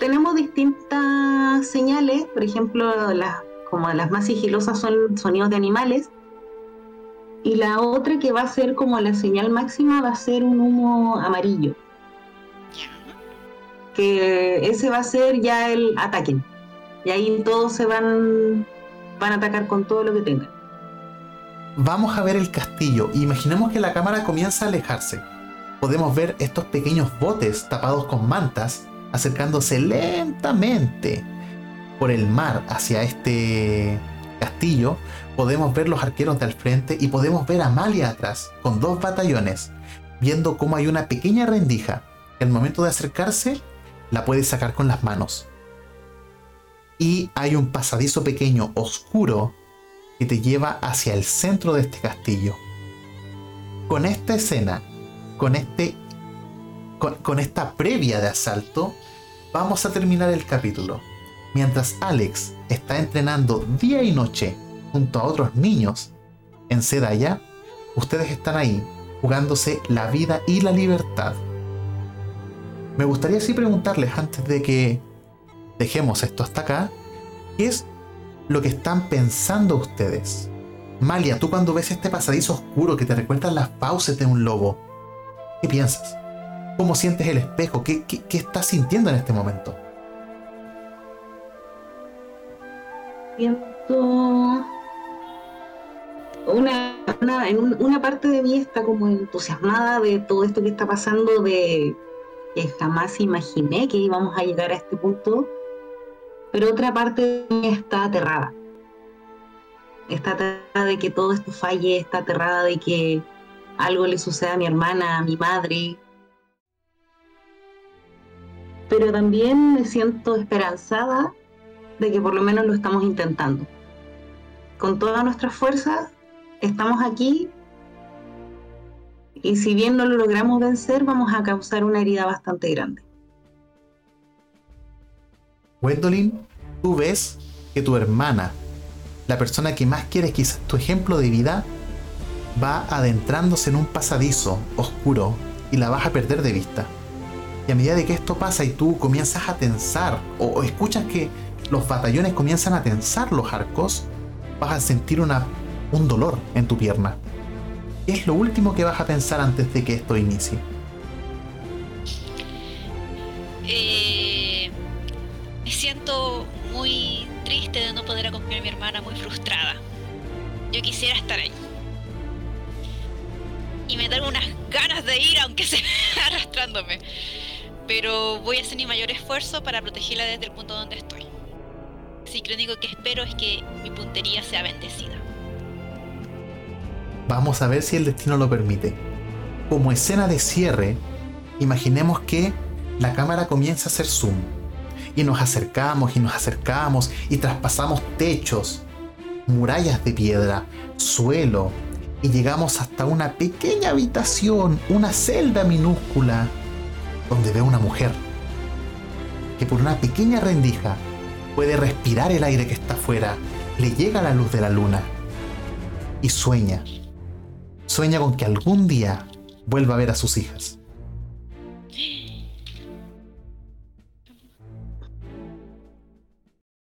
Tenemos distintas señales, por ejemplo, las como las más sigilosas son sonidos de animales, y la otra que va a ser como la señal máxima va a ser un humo amarillo. Que ese va a ser ya el ataque. Y ahí todos se van, van a atacar con todo lo que tengan. Vamos a ver el castillo. Imaginemos que la cámara comienza a alejarse. Podemos ver estos pequeños botes tapados con mantas acercándose lentamente por el mar hacia este castillo podemos ver los arqueros del frente y podemos ver a Amalia atrás, con dos batallones, viendo cómo hay una pequeña rendija al momento de acercarse la puede sacar con las manos. Y hay un pasadizo pequeño, oscuro, que te lleva hacia el centro de este castillo. Con esta escena, con este. con esta previa de asalto, vamos a terminar el capítulo. Mientras Alex está entrenando día y noche junto a otros niños en Sedaya, ustedes están ahí jugándose la vida y la libertad. Me gustaría así preguntarles antes de que dejemos esto hasta acá, ¿qué es lo que están pensando ustedes? Malia, tú cuando ves este pasadizo oscuro que te recuerda las fauces de un lobo, ¿qué piensas? ¿Cómo sientes el espejo? ¿Qué, qué, qué estás sintiendo en este momento? Siento una, en una parte de mí está como entusiasmada de todo esto que está pasando, de que jamás imaginé que íbamos a llegar a este punto, pero otra parte de mí está aterrada. Está aterrada de que todo esto falle, está aterrada de que algo le suceda a mi hermana, a mi madre. Pero también me siento esperanzada de que por lo menos lo estamos intentando. Con todas nuestras fuerzas estamos aquí y si bien no lo logramos vencer, vamos a causar una herida bastante grande. Gwendolyn, tú ves que tu hermana, la persona que más quieres, quizás tu ejemplo de vida, va adentrándose en un pasadizo oscuro y la vas a perder de vista. Y a medida de que esto pasa y tú comienzas a tensar o, o escuchas que los batallones comienzan a tensar los arcos, vas a sentir una, un dolor en tu pierna. es lo último que vas a pensar antes de que esto inicie? Eh, me siento muy triste de no poder acompañar a mi hermana, muy frustrada. Yo quisiera estar ahí. Y me dan unas ganas de ir, aunque [laughs] sea arrastrándome. Pero voy a hacer mi mayor esfuerzo para protegerla desde el punto donde estoy. Así que lo único que espero es que mi puntería sea bendecida. Vamos a ver si el destino lo permite. Como escena de cierre, imaginemos que la cámara comienza a hacer zoom. Y nos acercamos y nos acercamos y traspasamos techos, murallas de piedra, suelo, y llegamos hasta una pequeña habitación, una celda minúscula, donde ve una mujer que por una pequeña rendija puede respirar el aire que está afuera, le llega la luz de la luna y sueña. Sueña con que algún día vuelva a ver a sus hijas.